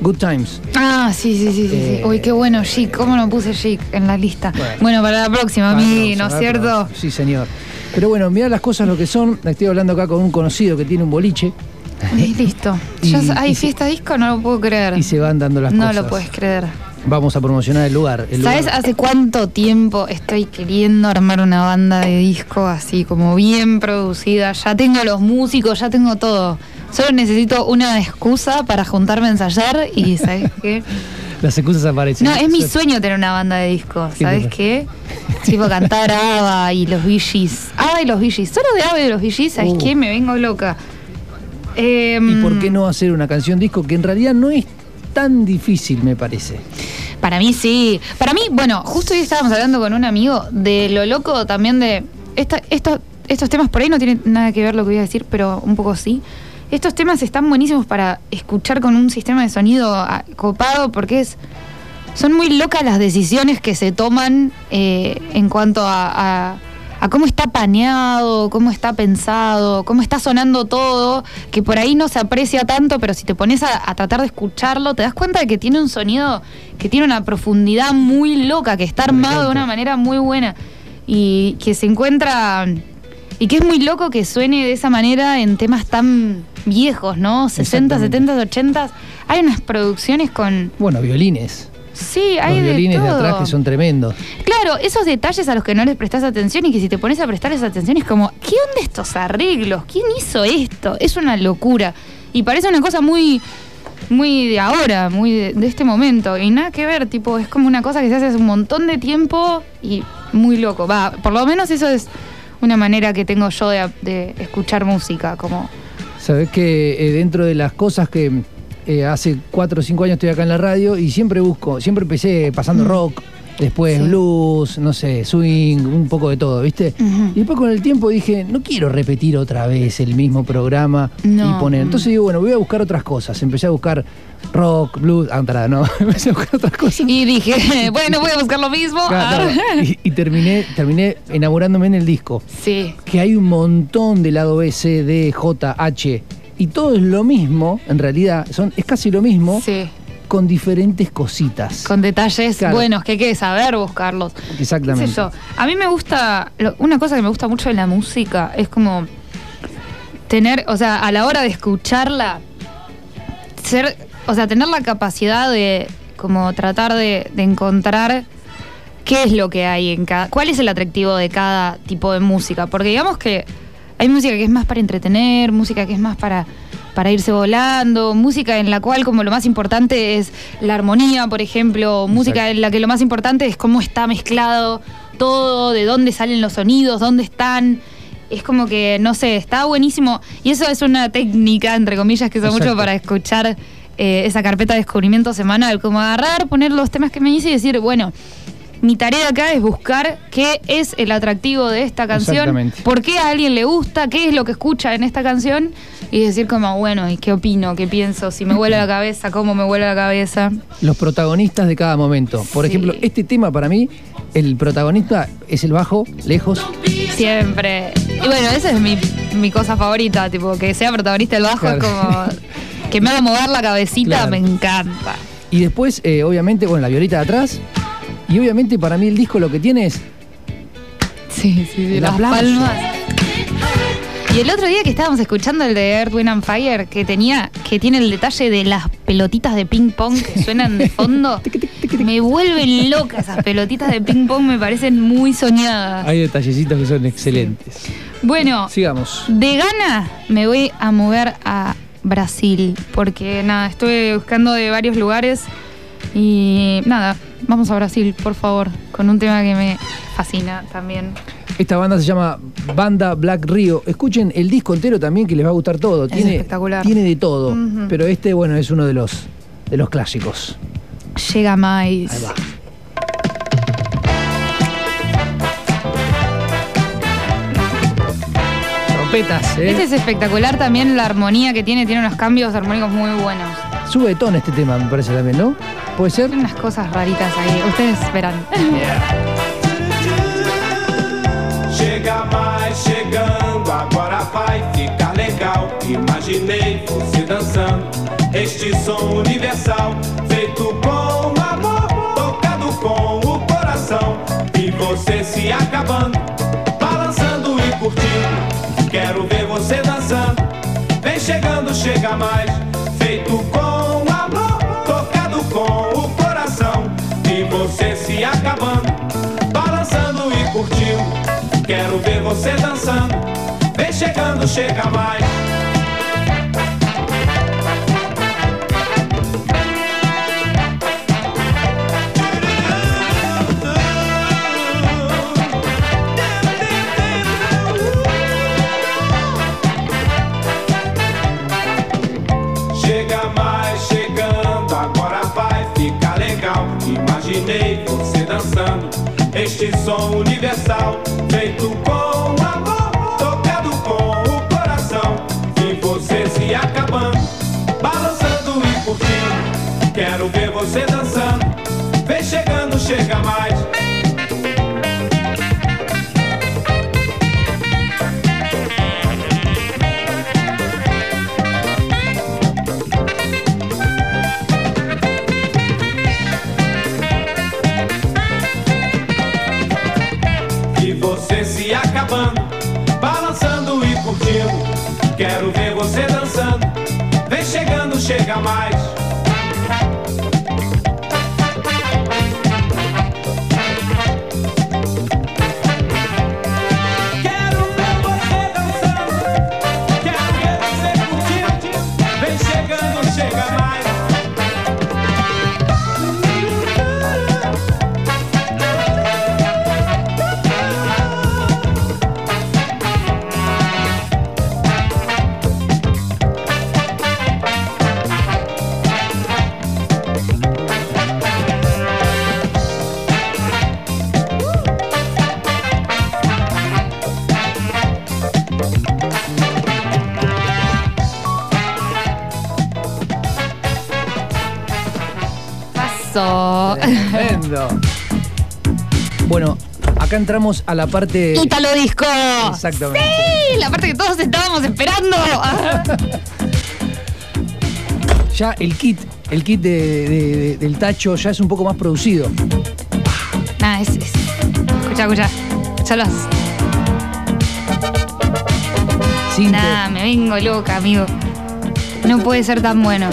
Speaker 1: Good Times.
Speaker 2: Ah, sí, sí, sí, sí.
Speaker 1: Eh,
Speaker 2: Uy, qué bueno, Chic. ¿Cómo no puse Chic en la lista?
Speaker 1: Bueno.
Speaker 2: Bueno, para la próxima, a mí,
Speaker 1: no,
Speaker 2: ¿no es cierto?
Speaker 1: no, Sí, señor. Pero bueno, mirá las cosas lo que son. Estoy hablando acá con un conocido que tiene un boliche
Speaker 2: Y listo.
Speaker 1: Y-
Speaker 2: ¿Hay
Speaker 1: se-
Speaker 2: fiesta disco? No lo puedo creer.
Speaker 1: y se van dando las
Speaker 2: no
Speaker 1: cosas.
Speaker 2: lo puedes creer.
Speaker 1: Vamos a promocionar el lugar. el
Speaker 2: ¿Sabes
Speaker 1: lugar-
Speaker 2: hace cuánto tiempo estoy queriendo armar una banda de disco así como bien producida? Ya tengo los músicos, ya tengo todo. Solo necesito una excusa para juntarme a ensayar y ¿sabes qué?
Speaker 1: Las excusas aparecen.
Speaker 2: No, es mi sueño tener una banda de disco,
Speaker 1: ¿Qué
Speaker 2: ¿sabes qué? Tipo cantar ABBA y los Gees. ABBA y los Gees. Solo de ABBA y los Gees, ¿sabes
Speaker 1: Uh.
Speaker 2: qué? Me vengo loca.
Speaker 1: ¿Y
Speaker 2: Em,
Speaker 1: por qué no hacer una canción disco que en realidad no es tan difícil, me parece?
Speaker 2: Para mí sí. Para mí, bueno, justo hoy estábamos hablando con un amigo de lo loco también de. Esta, esto- estos temas por ahí no tienen nada que ver lo que voy a decir, pero un poco sí. Estos temas están buenísimos para escuchar con un sistema de sonido ah, copado porque es. Son muy locas las decisiones que se toman eh, en cuanto a, a- a cómo está paneado, cómo está pensado, cómo está sonando todo, que por ahí no se aprecia tanto, pero si te pones a, a tratar de escucharlo, te das cuenta de que tiene un sonido que tiene una profundidad muy loca, que está armado de una manera muy buena y que se encuentra y que es muy loco que suene de esa manera en temas tan viejos, ¿no? 60,
Speaker 1: Exactamente.
Speaker 2: 70, 80. Hay unas producciones con
Speaker 1: Bueno, violines.
Speaker 2: Sí, hay
Speaker 1: Los violines de,
Speaker 2: todo.
Speaker 1: atrás que son tremendos.
Speaker 2: Claro, esos detalles a los que no les prestas atención y que si te pones a prestarles atención es como, ¿qué onda estos arreglos? ¿Quién hizo esto? Es una locura. Y parece una cosa muy, muy de ahora, muy de, de este momento. Y nada que ver, tipo, es como una cosa que se hace hace un montón de tiempo y muy loco. Va, por lo menos eso es una manera que tengo yo de, de escuchar música, como...
Speaker 1: Sabes que eh, dentro de las cosas que eh, hace cuatro o cinco años estoy acá en la radio y siempre busco, siempre empecé pasando rock, después.
Speaker 2: Sí.
Speaker 1: blues, no sé, swing, un poco de todo, ¿viste? Y después con el tiempo dije, no quiero repetir otra vez el mismo programa
Speaker 2: No.
Speaker 1: y poner. Entonces digo, bueno, voy a buscar otras cosas. Empecé a buscar rock, blues, ah, no, empecé a buscar otras cosas.
Speaker 2: Y dije, bueno, voy a buscar lo mismo.
Speaker 1: Claro,
Speaker 2: Ah.
Speaker 1: y, y terminé, terminé enamorándome en el disco.
Speaker 2: Sí.
Speaker 1: Que hay un montón de lado B, C, D, J, H. Y todo es lo mismo, en realidad, son, es casi lo mismo,
Speaker 2: Sí.
Speaker 1: Con diferentes cositas.
Speaker 2: Con detalles
Speaker 1: Claro.
Speaker 2: buenos que hay que saber buscarlos. ¿Qué
Speaker 1: Exactamente.
Speaker 2: yo? A mí me gusta, una cosa que me gusta mucho de la música es como tener, o sea, a la hora de escucharla, ser, o sea, tener la capacidad de como tratar de, de encontrar qué es lo que hay en cada, cuál es el atractivo de cada tipo de música, porque digamos que hay música que es más para entretener, música que es más para para irse volando, música en la cual como lo más importante es la armonía, por ejemplo, música en la que lo más importante es cómo está mezclado todo, de dónde salen los sonidos, dónde están. Es como que, no sé, está buenísimo. Y eso es una técnica, entre comillas, que uso mucho para escuchar eh, esa carpeta de descubrimiento semanal. Como agarrar, poner los temas que me dice y decir, bueno, mi tarea acá es buscar qué es el atractivo de esta canción, por qué a alguien le gusta, qué es lo que escucha en esta canción y decir como, bueno, ¿y qué opino? ¿Qué pienso? Si me vuela la cabeza, ¿cómo me vuela la cabeza?
Speaker 1: Los protagonistas de cada momento. Por
Speaker 2: Sí.
Speaker 1: ejemplo, este tema para mí, el protagonista es el bajo, lejos.
Speaker 2: Siempre. Y bueno, esa es mi, mi cosa favorita, tipo, que sea protagonista el bajo es como que me haga mover la cabecita,
Speaker 1: Claro.
Speaker 2: me encanta.
Speaker 1: Y después, eh, obviamente, bueno, la violita de atrás. Y obviamente para mí el disco lo que tiene es
Speaker 2: Sí, sí, sí, las palmas. Y el otro día que estábamos escuchando el de Earth, Wind and Fire, que tenía, que tiene el detalle de las pelotitas de ping pong que suenan de fondo, me vuelven locas esas pelotitas de ping pong, me parecen muy soñadas.
Speaker 1: Hay detallecitos que son excelentes.
Speaker 2: Bueno,
Speaker 1: Sigamos.
Speaker 2: de gana me voy a mover a Brasil, porque nada, estuve buscando de varios lugares y nada, vamos a Brasil, por favor, con un tema que me fascina también.
Speaker 1: Esta banda se llama Banda Black Rio. Escuchen el disco entero también que les va a gustar todo.
Speaker 2: Es
Speaker 1: tiene,
Speaker 2: espectacular.
Speaker 1: Tiene de todo. Pero este, bueno, es uno de los, de los clásicos.
Speaker 2: Llega más.
Speaker 1: Ahí va. Trompetas, ¿eh?
Speaker 2: Este es espectacular también la armonía que tiene, tiene unos cambios armónicos muy buenos.
Speaker 1: Sube tono este tema, me parece también, ¿no? ¿Puede ser?
Speaker 9: Unas cosas raritas ahí. Ustedes verán.
Speaker 10: Chega mais chegando, agora vai ficar legal. Imaginei você dançando este som universal, feito com amor, tocado com o coração. E você se acabando, balançando e curtindo. Quero ver você dançando, vem chegando, chega mais, Quero ver você dançando. Vem chegando, chega mais. Chega mais chegando, agora vai ficar legal. Imaginei você dançando este som universal, Quero ver você dançando. Vem chegando, chega mais.
Speaker 1: Tremendo. Bueno, acá entramos a la parte.
Speaker 9: Ítalo Disco.
Speaker 1: Exactamente.
Speaker 9: Sí, la parte que todos estábamos esperando.
Speaker 1: Ya el kit, el kit de- de- de- del tacho ya es un poco más producido.
Speaker 9: Nada, es, es- Escucha, escucha.
Speaker 1: Sinte.
Speaker 9: Nah, me vengo loca, amigo. No puede ser tan bueno.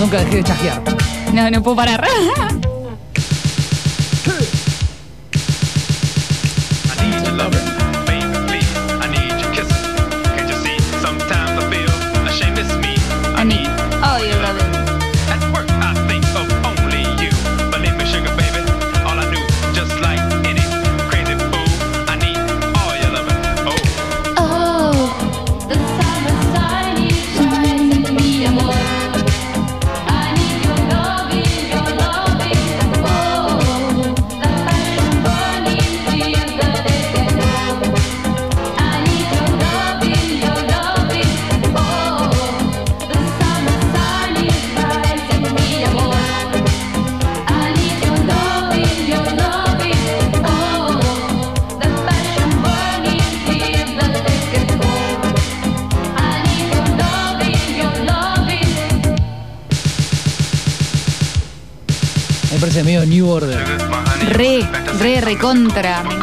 Speaker 1: Nunca dejé de chajear.
Speaker 9: No, no puedo parar.
Speaker 1: New Order.
Speaker 9: Re, re, recontra. Me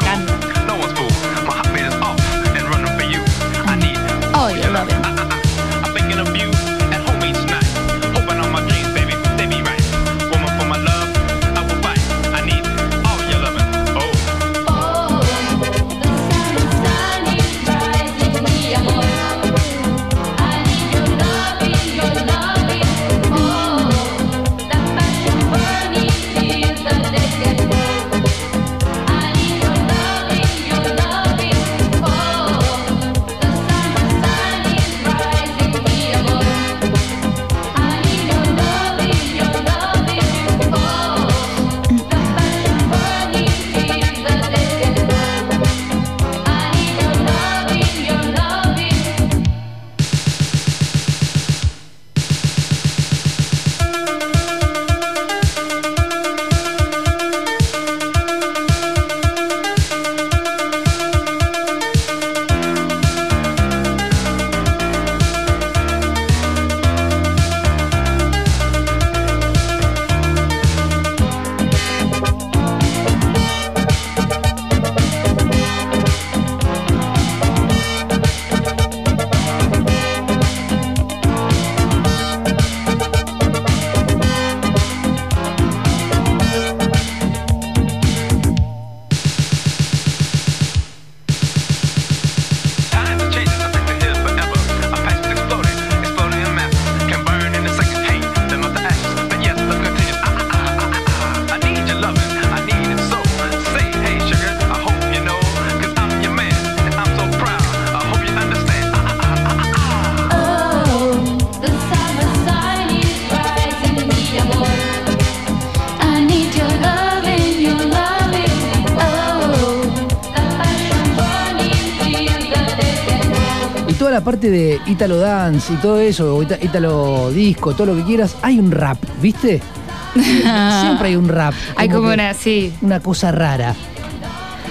Speaker 1: la parte de Italo Dance y todo eso, Italo Disco, todo lo que quieras, hay un rap, ¿viste? Siempre hay un rap.
Speaker 2: Hay como una, sí,
Speaker 1: una cosa rara.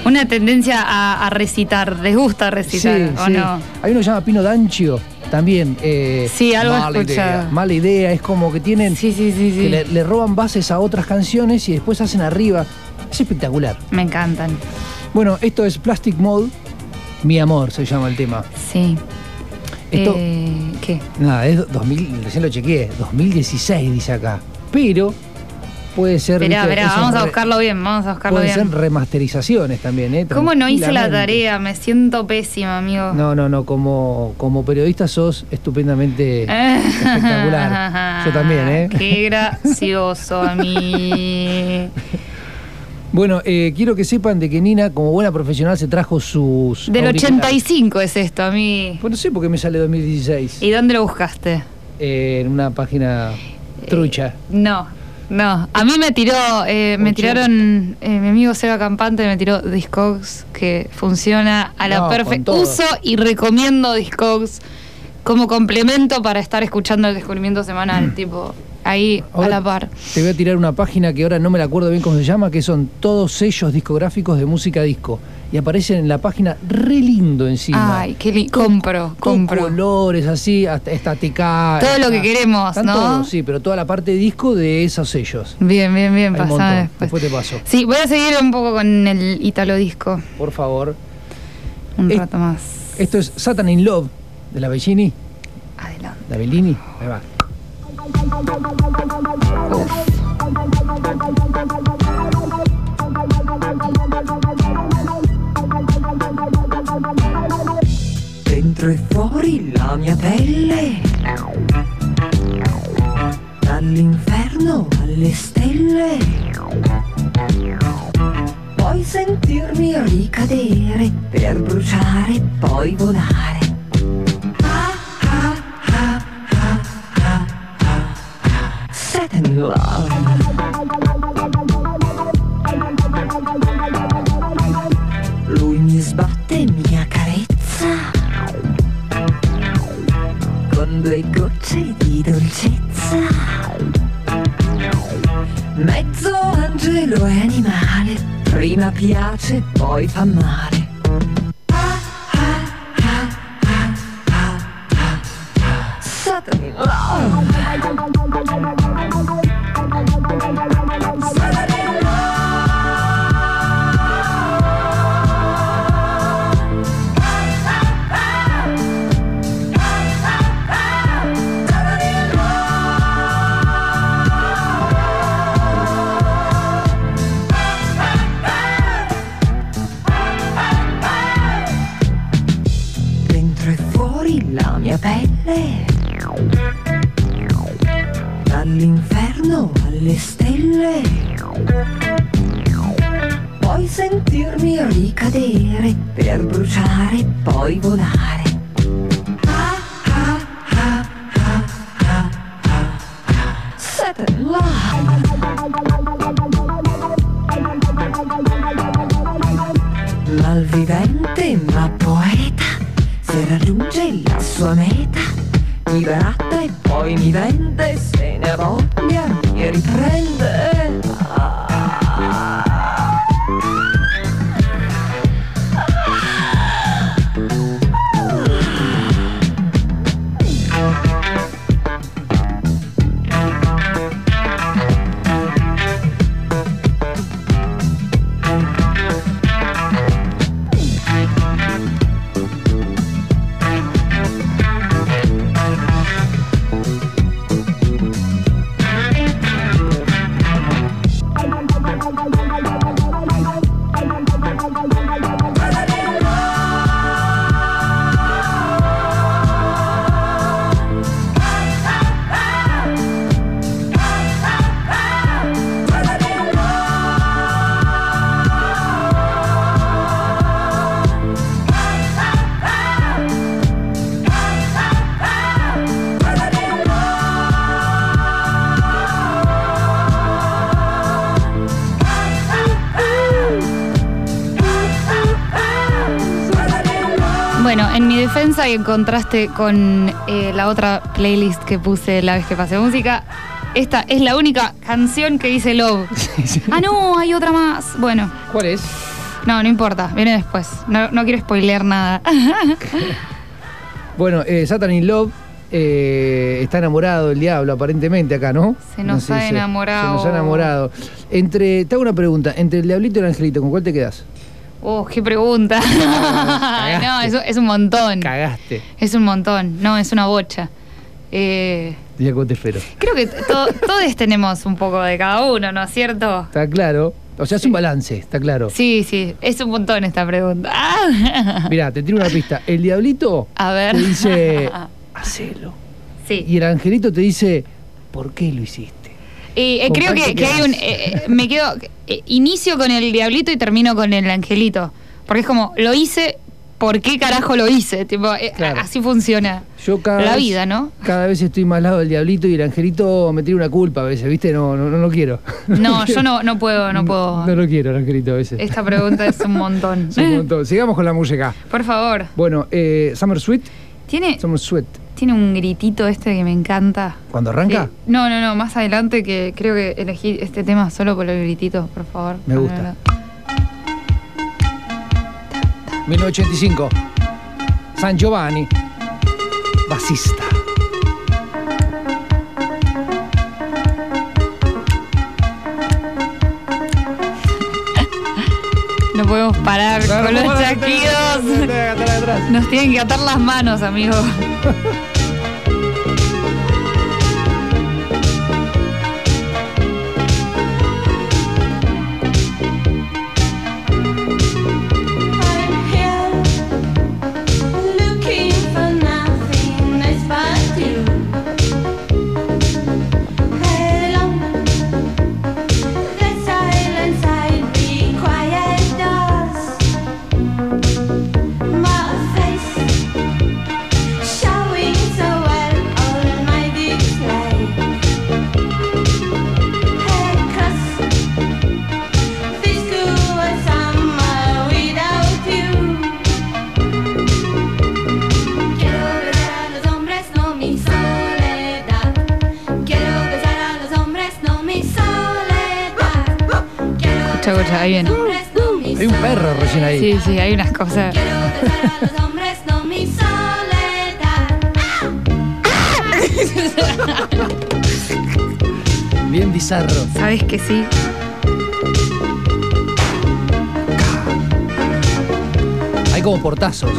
Speaker 2: una tendencia a, a recitar. ¿Les gusta recitar
Speaker 1: Sí,
Speaker 2: o
Speaker 1: sí.
Speaker 2: no?
Speaker 1: Hay uno que se llama Pino Dancio, también. eh,
Speaker 2: Sí, algo
Speaker 1: mala
Speaker 2: escuchado.
Speaker 1: idea. Mala idea, es como que tienen.
Speaker 2: Sí, sí, sí, sí.
Speaker 1: Que le, le roban bases a otras canciones y después hacen arriba. Es espectacular.
Speaker 2: Me encantan.
Speaker 1: Bueno, esto es Plastic Mode. Mi amor se llama el tema.
Speaker 2: Sí.
Speaker 1: Esto,
Speaker 2: Eh, ¿Qué?
Speaker 1: nada, es 2000, recién lo chequeé, 2016 dice acá. Pero puede ser.
Speaker 2: Esperá,
Speaker 1: esos
Speaker 2: vamos a buscarlo bien, vamos a buscarlo
Speaker 1: Pueden
Speaker 2: bien.
Speaker 1: ser remasterizaciones también, ¿eh?
Speaker 2: ¿Cómo no hice la tarea? Me siento pésima, amigo.
Speaker 1: No, no, no, como, como periodista sos estupendamente espectacular. Yo también, ¿eh?
Speaker 2: Qué gracioso a mí.
Speaker 1: Bueno, eh, quiero que sepan de que Nina, como buena profesional, se trajo sus.
Speaker 2: Del
Speaker 1: auriculares.
Speaker 2: 85 es esto, a mí.
Speaker 1: Pues no sé por qué me sale 2016.
Speaker 2: ¿Y dónde lo buscaste?
Speaker 1: Eh, en una página trucha.
Speaker 2: No, no. A mí me tiró, eh, me tiraron, eh, mi amigo Seba Campante me tiró Discogs, que funciona a la
Speaker 1: No,
Speaker 2: perfecta. Uso y recomiendo Discogs como complemento para estar escuchando el descubrimiento semanal, tipo, ahí a la par.
Speaker 1: Te voy a tirar una página que ahora no me la acuerdo bien cómo se llama, que son todos sellos discográficos de música disco. Y aparecen en la página re lindo encima.
Speaker 2: Ay, qué lindo. Compro,
Speaker 1: Con
Speaker 2: compro.
Speaker 1: colores así, hasta esta TK.
Speaker 2: Todo lo que queremos, ¿no?
Speaker 1: sí, pero toda la parte disco de esos sellos.
Speaker 2: Bien, bien, bien,
Speaker 1: montón.
Speaker 2: después.
Speaker 1: Después te paso.
Speaker 2: Sí, voy a seguir un poco con el Italo Disco,
Speaker 1: Por favor.
Speaker 2: un rato más.
Speaker 1: Esto es Satan in Love de la Bellini.
Speaker 2: Adelante.
Speaker 1: La Bellini. Ahí va.
Speaker 11: Dentro e fuori la mia pelle, dall'inferno alle stelle. Puoi sentirmi ricadere per bruciare poi volare. In love. Lui mi sbatte e mi accarezza con due gocce di dolcezza. Mezzo angelo e animale, prima piace, poi fa male. Sentirmi ricadere per bruciare poi volare.
Speaker 2: Y en contraste con eh, la otra playlist que puse la vez que pasé música, esta es la única canción que dice Love. Ah, no, hay otra más. Bueno.
Speaker 9: ¿Cuál es?
Speaker 2: No, no importa, viene después. No, no quiero spoilear nada.
Speaker 9: Bueno, eh, Satan in Love eh, está enamorado del diablo, aparentemente acá, ¿no?
Speaker 2: Se nos
Speaker 9: No
Speaker 2: ha
Speaker 9: sé,
Speaker 2: enamorado.
Speaker 9: Se nos ha enamorado. Entre, te hago una pregunta, entre el diablito y el angelito, ¿con cuál te quedas?
Speaker 2: Oh, qué pregunta. no, es, es un montón.
Speaker 9: Cagaste.
Speaker 2: Es un montón. No, es una bocha. Eh,
Speaker 9: Diego Tefero.
Speaker 2: creo que to- todos tenemos un poco de cada uno, ¿no es cierto?
Speaker 9: Está claro. O sea, es un balance, está claro.
Speaker 2: Sí, sí, es un montón esta pregunta.
Speaker 9: Mirá, te tiro una pista. El diablito
Speaker 2: A ver.
Speaker 9: te dice, hacelo.
Speaker 2: Sí.
Speaker 9: Y el angelito te dice, ¿por qué lo hiciste?
Speaker 2: Y eh,
Speaker 9: ¿Con
Speaker 2: creo que,
Speaker 9: te
Speaker 2: que hay un. eh, eh, me quedo. Eh, inicio con el diablito y termino con el angelito. Porque es como, lo hice, ¿por qué carajo lo hice? Tipo, eh,
Speaker 9: Claro.
Speaker 2: así funciona.
Speaker 9: Yo cada
Speaker 2: La
Speaker 9: vez-
Speaker 2: vida, ¿no?
Speaker 9: Cada vez estoy más al lado del diablito y el angelito me tira una culpa a veces, ¿viste? No, no, no lo quiero.
Speaker 2: No, yo no, no puedo, no puedo.
Speaker 9: No lo quiero el angelito a veces.
Speaker 2: Esta pregunta es un montón.
Speaker 9: Es un montón. Sigamos con la música.
Speaker 2: Por favor.
Speaker 9: Bueno, eh, Summer Sweet.
Speaker 2: ¿Tiene,
Speaker 9: Summer Sweet.
Speaker 2: Tiene un gritito este que me encanta.
Speaker 9: ¿Cuando arranca?
Speaker 2: No, no, no, más adelante que creo que elegí este tema solo por el gritito, por favor.
Speaker 9: Me gusta. 1985. San Giovanni. Basista.
Speaker 2: No podemos parar
Speaker 9: Claro,
Speaker 2: con los chasquidos. Nos tienen que atar las manos, amigo. Sí, sí, hay unas cosas.
Speaker 9: Bien bizarro.
Speaker 2: ¿Sabes que sí?
Speaker 9: Hay como portazos.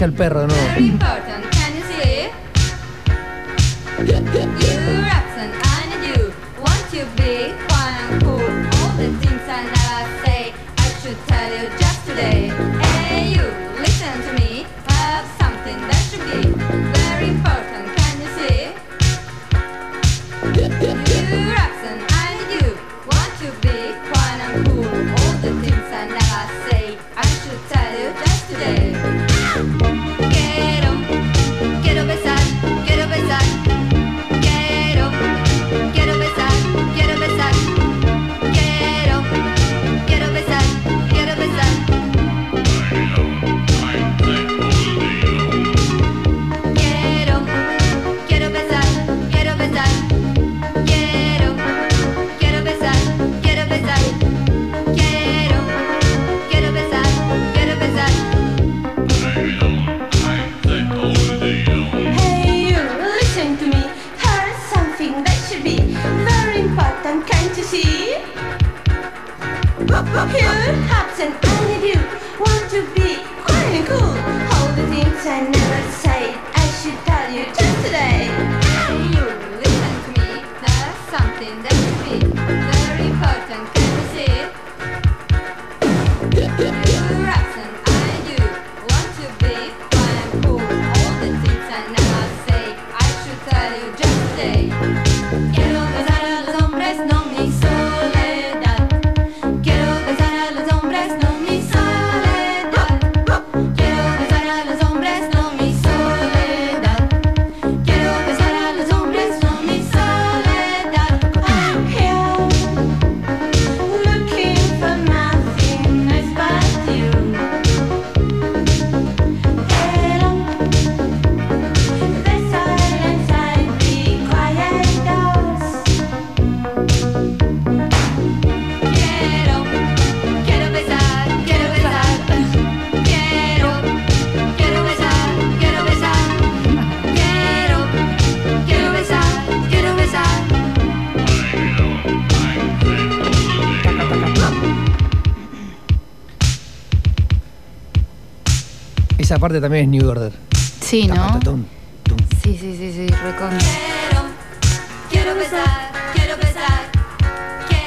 Speaker 9: Aparezca el perro, ¿no?
Speaker 1: Parte también es New Order.
Speaker 2: Sí, ¿no? Sí, sí, sí, sí, recontra.
Speaker 9: Quiero besar, quiero besar.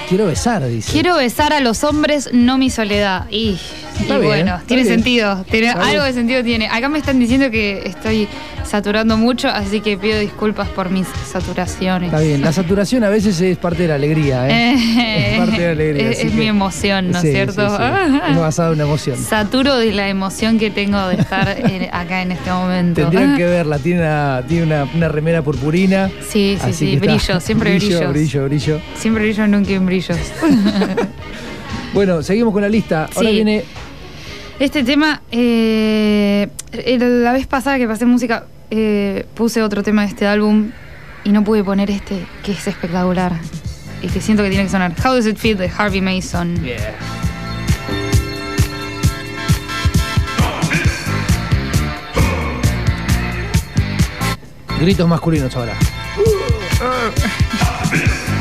Speaker 1: Quiero besar, dice.
Speaker 2: Quiero besar a los hombres, no mi soledad. Y, y
Speaker 1: Está bien,
Speaker 2: bueno, tiene
Speaker 1: bien.
Speaker 2: sentido. Tiene, algo
Speaker 1: bien.
Speaker 2: de sentido tiene. Acá me están diciendo que estoy saturando mucho, así que pido disculpas por mis saturaciones.
Speaker 1: Está bien. La saturación a veces es parte de la alegría, ¿eh?
Speaker 2: Eh,
Speaker 1: es parte de la alegría.
Speaker 2: es- es mi emoción, ¿no es
Speaker 1: Sí,
Speaker 2: cierto?
Speaker 1: sí, sí. Es basado en una emoción.
Speaker 2: Saturo de la emoción que tengo de estar en- acá en este momento.
Speaker 1: Tendrían que verla, tiene una, tiene una, una remera purpurina.
Speaker 2: Sí, sí, sí,
Speaker 1: está-
Speaker 2: brillo, siempre
Speaker 1: brillo.
Speaker 2: brillos.
Speaker 1: Brillo, brillo.
Speaker 2: Siempre brillo, nunca en brillos.
Speaker 1: Bueno, seguimos con la lista. Ahora viene
Speaker 2: Este tema, eh, la vez pasada que pasé música, eh, puse otro tema de este álbum y no pude poner este, que es espectacular y que siento que tiene que sonar. How Does It Feel de Harvey Mason.
Speaker 1: gritos masculinos ahora.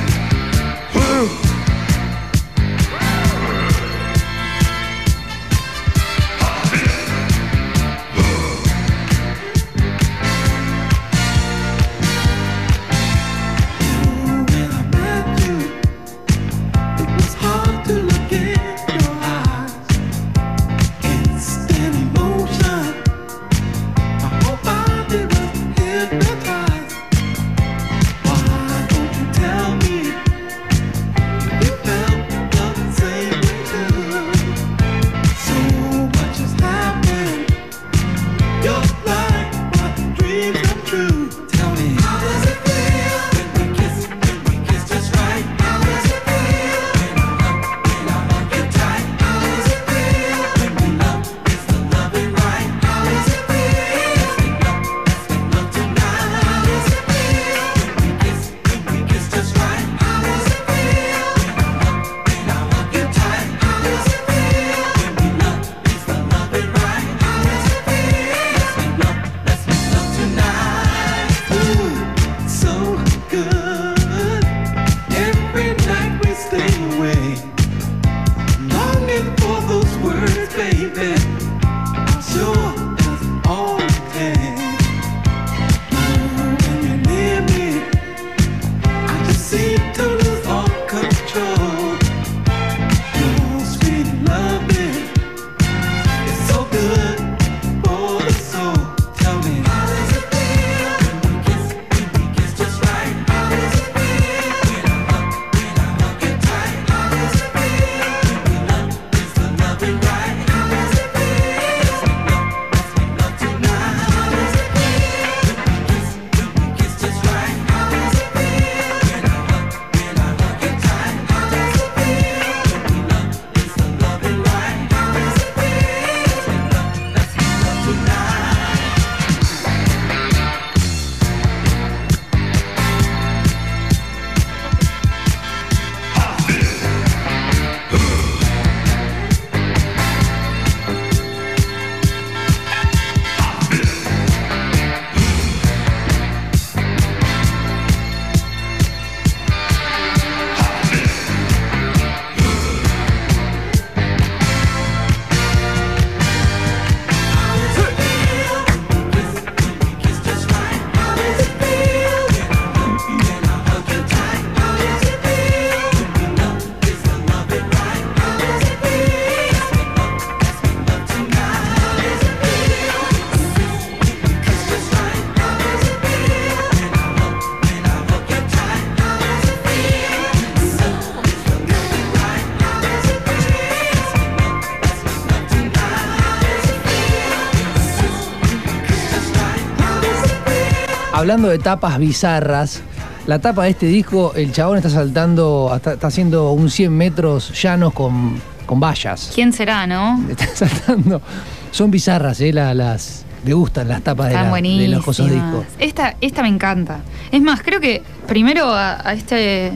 Speaker 1: hablando de tapas bizarras, la tapa de este disco, el chabón está saltando, está, está haciendo un 100 metros llanos con, con vallas.
Speaker 2: ¿Quién será, no?
Speaker 1: Está saltando. Son bizarras, ¿eh? La- las, me gustan las tapas de, la- de los cosos discos.
Speaker 2: Esta, esta me encanta. Es más, creo que primero a, a este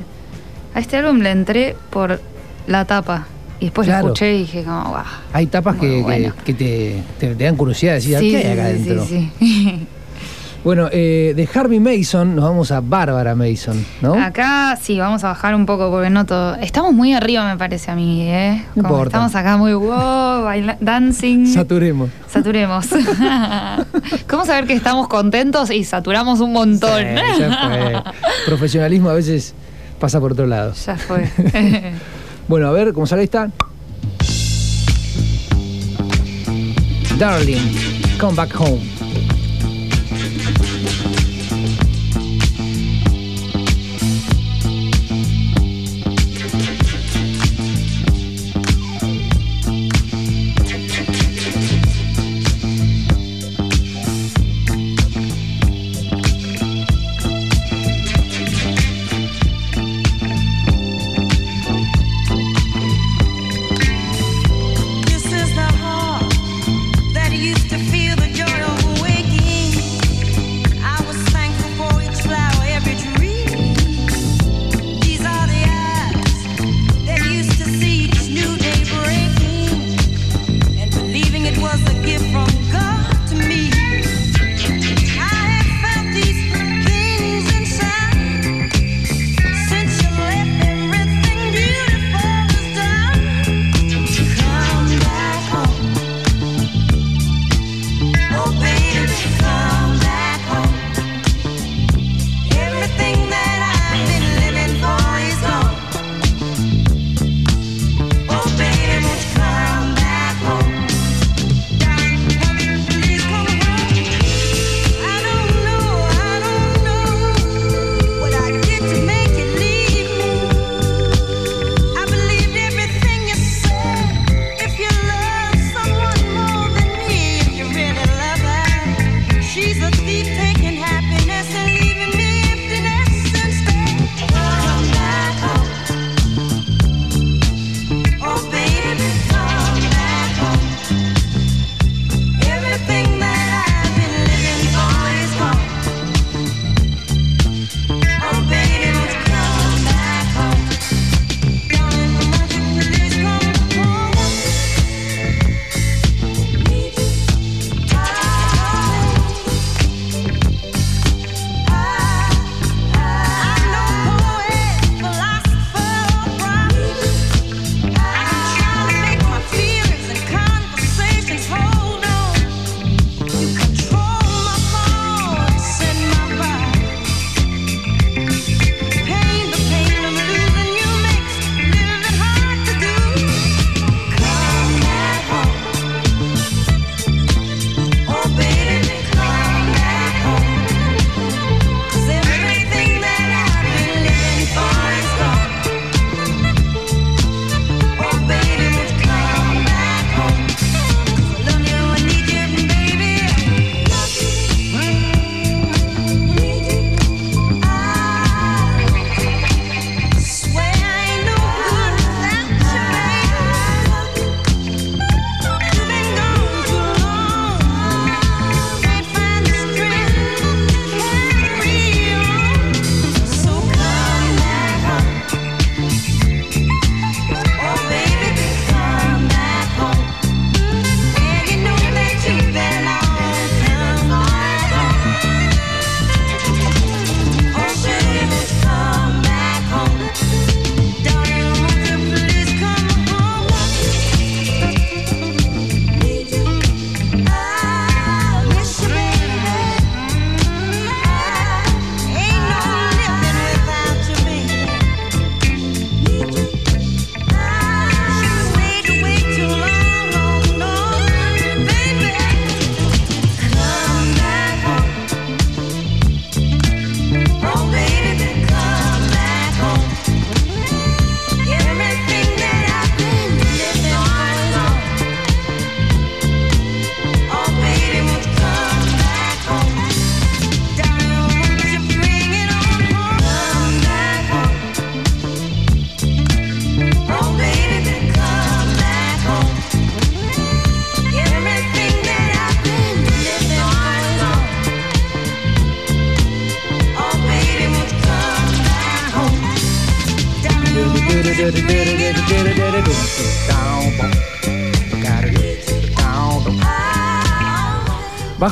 Speaker 2: a este álbum le entré por la tapa. Y después
Speaker 1: Claro.
Speaker 2: lo escuché y dije como, guau.
Speaker 1: Hay tapas que, que-
Speaker 2: bueno.
Speaker 1: que te, te- te dan curiosidad de decir,
Speaker 2: Sí,
Speaker 1: ¿qué hay acá
Speaker 2: sí,
Speaker 1: adentro?
Speaker 2: sí, sí.
Speaker 1: Bueno, eh, de Harvey Mason nos vamos a Bárbara Mason, ¿no?
Speaker 2: Acá sí, vamos a bajar un poco porque no todo. Estamos muy arriba, me parece a mí, ¿eh?
Speaker 1: No
Speaker 2: Como
Speaker 1: importa.
Speaker 2: Estamos acá muy wow, baila- dancing.
Speaker 1: Saturemos.
Speaker 2: Saturemos. ¿Cómo saber que estamos contentos y saturamos un montón?
Speaker 1: Sí, ya fue. Profesionalismo a veces pasa por otro lado.
Speaker 2: Ya fue.
Speaker 1: Bueno, a ver, ¿cómo sale esta? Darling, come back home.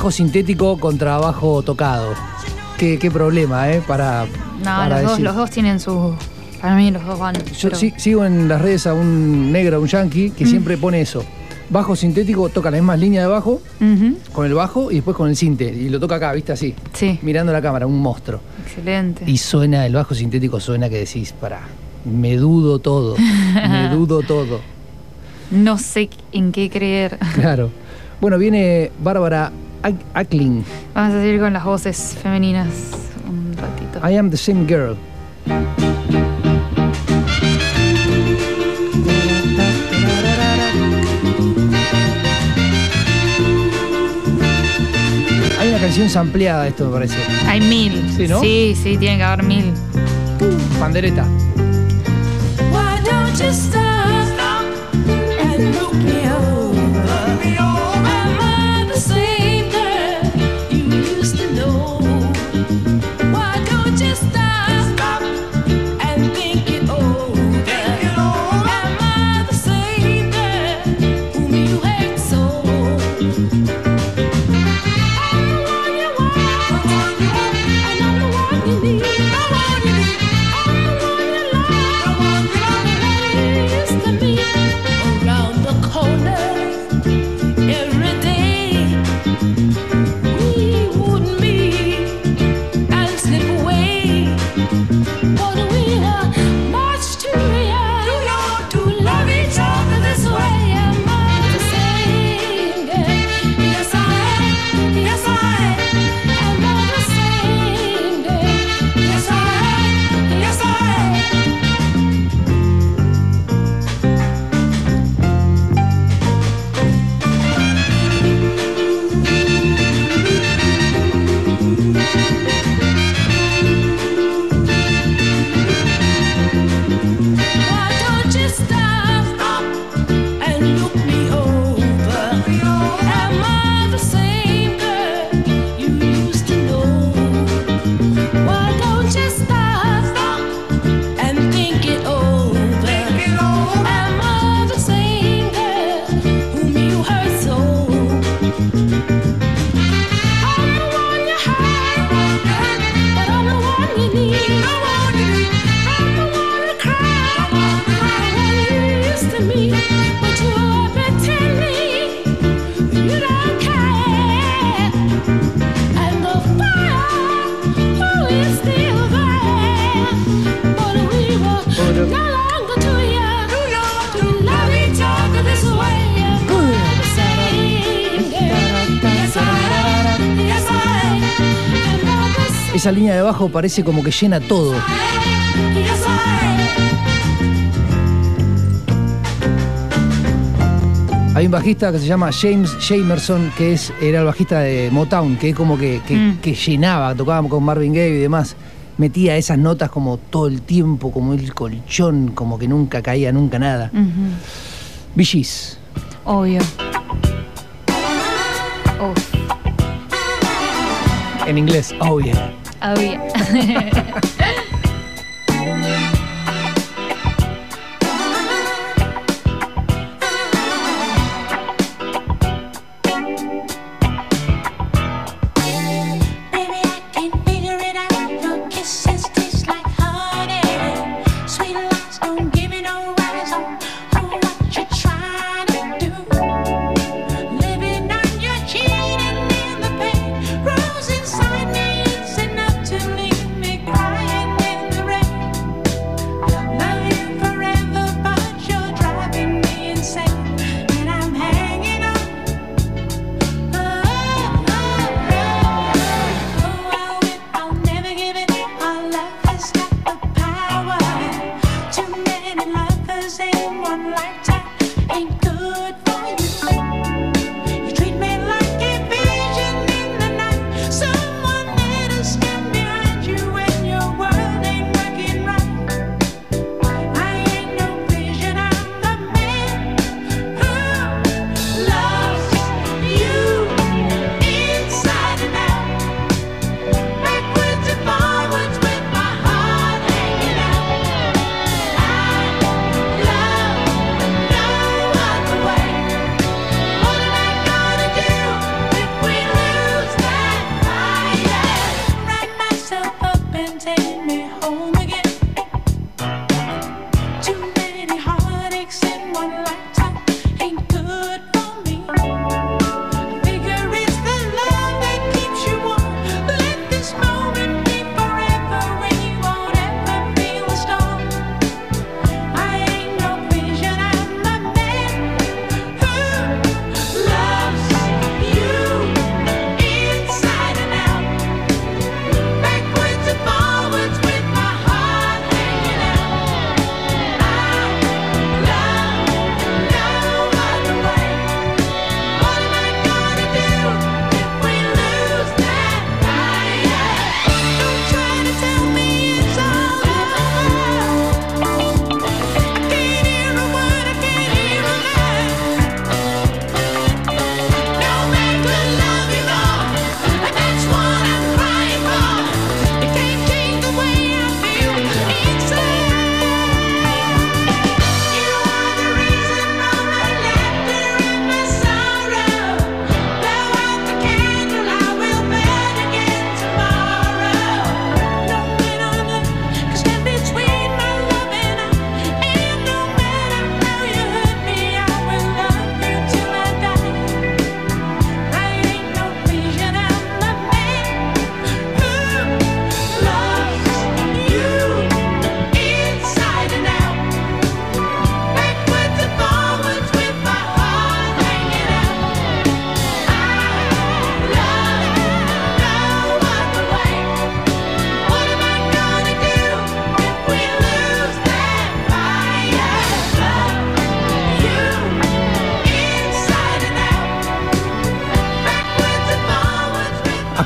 Speaker 12: Bajo sintético contra bajo tocado. Qué, qué problema, ¿eh? Para,
Speaker 2: No,
Speaker 12: para
Speaker 2: los dos,
Speaker 12: decir.
Speaker 2: los dos tienen su. Para mí, los dos van.
Speaker 12: Yo
Speaker 2: pero-
Speaker 12: sí- sigo en las redes a un negro, un yankee, que
Speaker 2: Mm.
Speaker 12: siempre pone eso. Bajo sintético toca la misma línea de bajo, con el bajo y después con el sinte. Y lo toca acá, ¿viste? Así.
Speaker 2: Sí,
Speaker 12: Mirando la cámara, un monstruo.
Speaker 2: excelente.
Speaker 12: Y suena, el bajo sintético suena que decís, para, me dudo todo. me dudo todo.
Speaker 2: No sé en qué creer.
Speaker 12: Claro. Bueno, viene Bárbara Ac- Ackling.
Speaker 2: Vamos a seguir con las voces femeninas un ratito.
Speaker 12: I am the same girl. Hay una canción sampleada de esto, me parece.
Speaker 2: Hay mil.
Speaker 12: Sí, ¿no?
Speaker 2: Sí, sí, tiene que haber mil.
Speaker 12: Pandereta. Esa línea de bajo parece como que llena todo. Hay un bajista que se llama James Jamerson, que es, era el bajista de Motown, que es como que, que-
Speaker 2: Mm.
Speaker 12: que llenaba, tocaba con Marvin Gaye y demás. Metía esas notas como todo el tiempo, como el colchón, como que nunca caía nunca nada. Bee Gees.
Speaker 2: Obvio.
Speaker 12: En inglés, oh yeah.
Speaker 2: Obvio.
Speaker 13: Baby,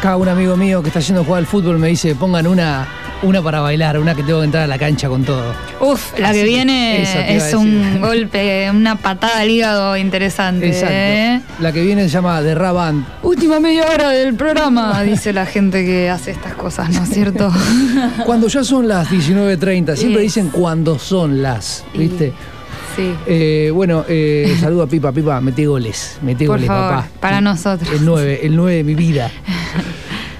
Speaker 14: Acá un amigo mío que está yendo a jugar al fútbol me dice, pongan una, una para bailar, una que tengo que entrar a la cancha con todo.
Speaker 2: Uf, la
Speaker 14: Así
Speaker 2: que viene es un golpe, una patada al hígado interesante.
Speaker 14: Exacto.
Speaker 2: ¿eh?
Speaker 14: La que viene se llama The.
Speaker 2: Última media hora del programa, dice la gente que hace estas cosas, ¿no es cierto?
Speaker 14: Cuando ya son las 19.30, siempre dicen cuando son las, ¿viste?
Speaker 2: Sí.
Speaker 14: Eh, bueno, eh, saludo a Pipa, Pipa, metí goles, metí
Speaker 2: Por
Speaker 14: goles,
Speaker 2: favor,
Speaker 14: papá.
Speaker 2: para nosotros.
Speaker 14: El 9, el 9 de mi vida.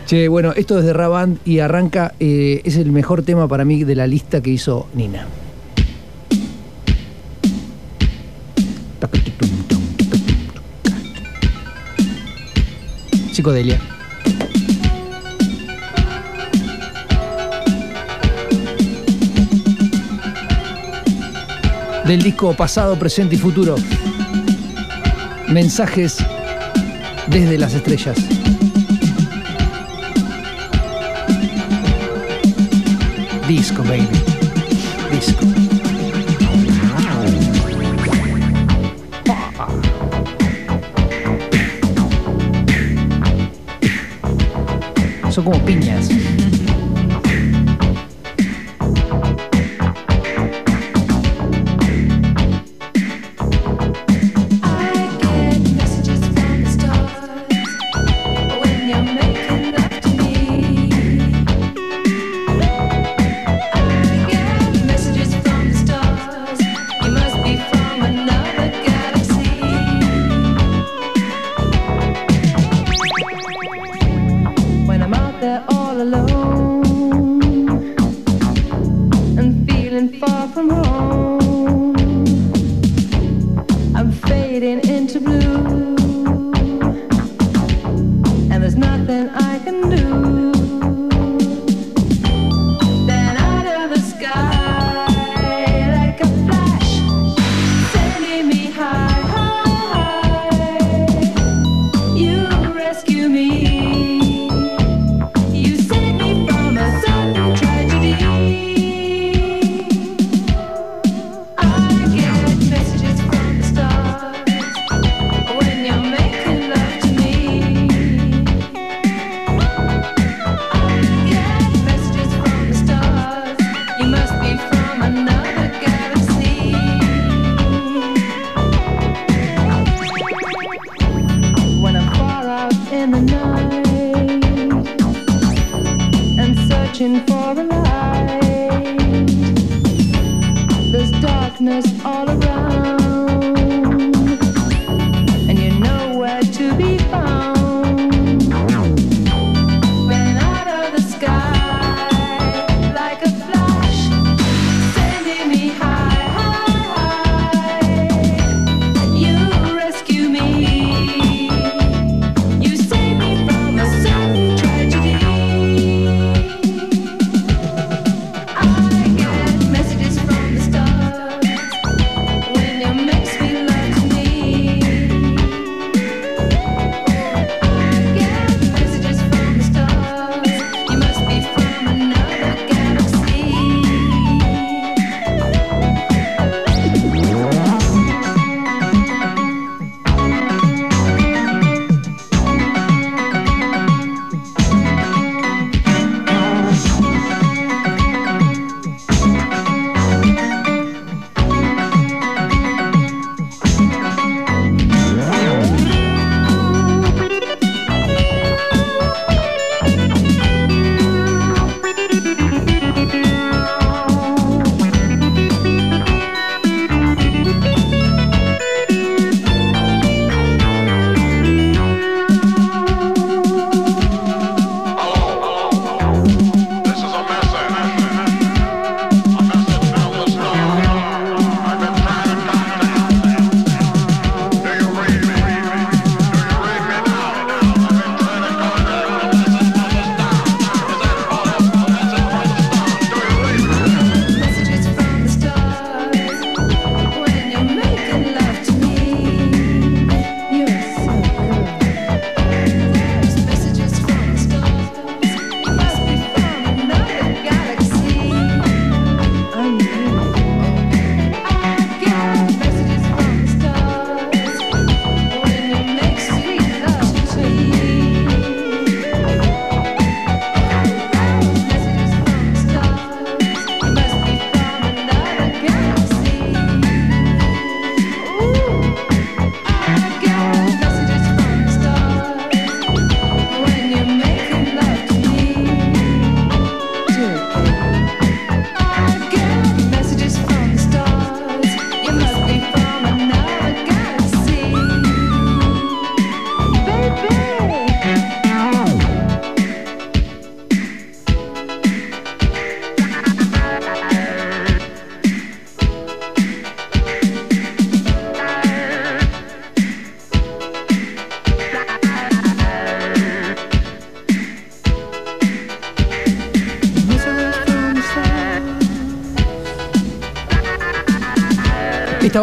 Speaker 14: Che, bueno, esto es de Raband y arranca, eh, es el mejor tema para mí de la lista que hizo Nina. Psicodelia. Del disco pasado, presente y futuro. Mensajes desde las estrellas. Disco, baby. Disco. Son como piñas.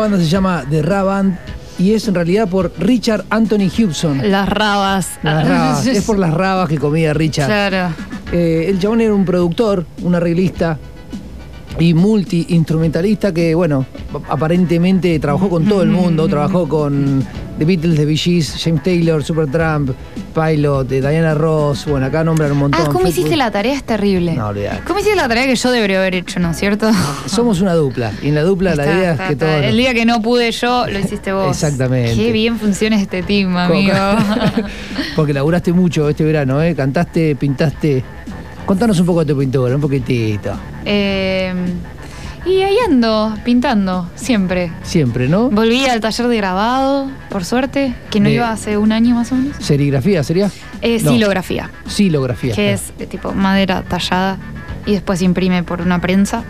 Speaker 1: Banda se llama The Ra Band y es en realidad por Richard Anthony Hubson.
Speaker 2: Las rabas.
Speaker 1: Las rabas. es por las rabas que comía Richard.
Speaker 2: Claro.
Speaker 1: Eh, el chabón era un productor, un arreglista y multi-instrumentalista que, bueno, aparentemente trabajó con todo el mundo. Trabajó con The Beatles, The Bee Gees, James Taylor, Supertramp, Pilot, de Diana Ross. Bueno, acá nombran un montón.
Speaker 2: Ah, ¿cómo hiciste la tarea? Es terrible.
Speaker 1: No, olvidate.
Speaker 2: ¿Cómo hiciste la tarea que yo debería haber hecho, no es cierto?
Speaker 1: Somos una dupla. Y en la dupla la idea
Speaker 2: está,
Speaker 1: es que todos.
Speaker 2: El día que no pude yo, lo hiciste vos.
Speaker 1: Exactamente.
Speaker 2: Qué bien funciona este team, amigo.
Speaker 1: Porque laburaste mucho este verano, ¿eh? Cantaste, pintaste. Contanos un poco de tu pintura, un poquitito.
Speaker 2: Eh, y ahí ando, pintando, siempre.
Speaker 1: Siempre, ¿no?
Speaker 2: Volví al taller de grabado, por suerte, que no
Speaker 1: De-
Speaker 2: iba hace un año más o menos.
Speaker 1: ¿Serigrafía sería?
Speaker 2: Eh,
Speaker 1: No.
Speaker 2: Silografía,
Speaker 1: Silografía.
Speaker 2: que es de tipo madera tallada y después se imprime por una prensa.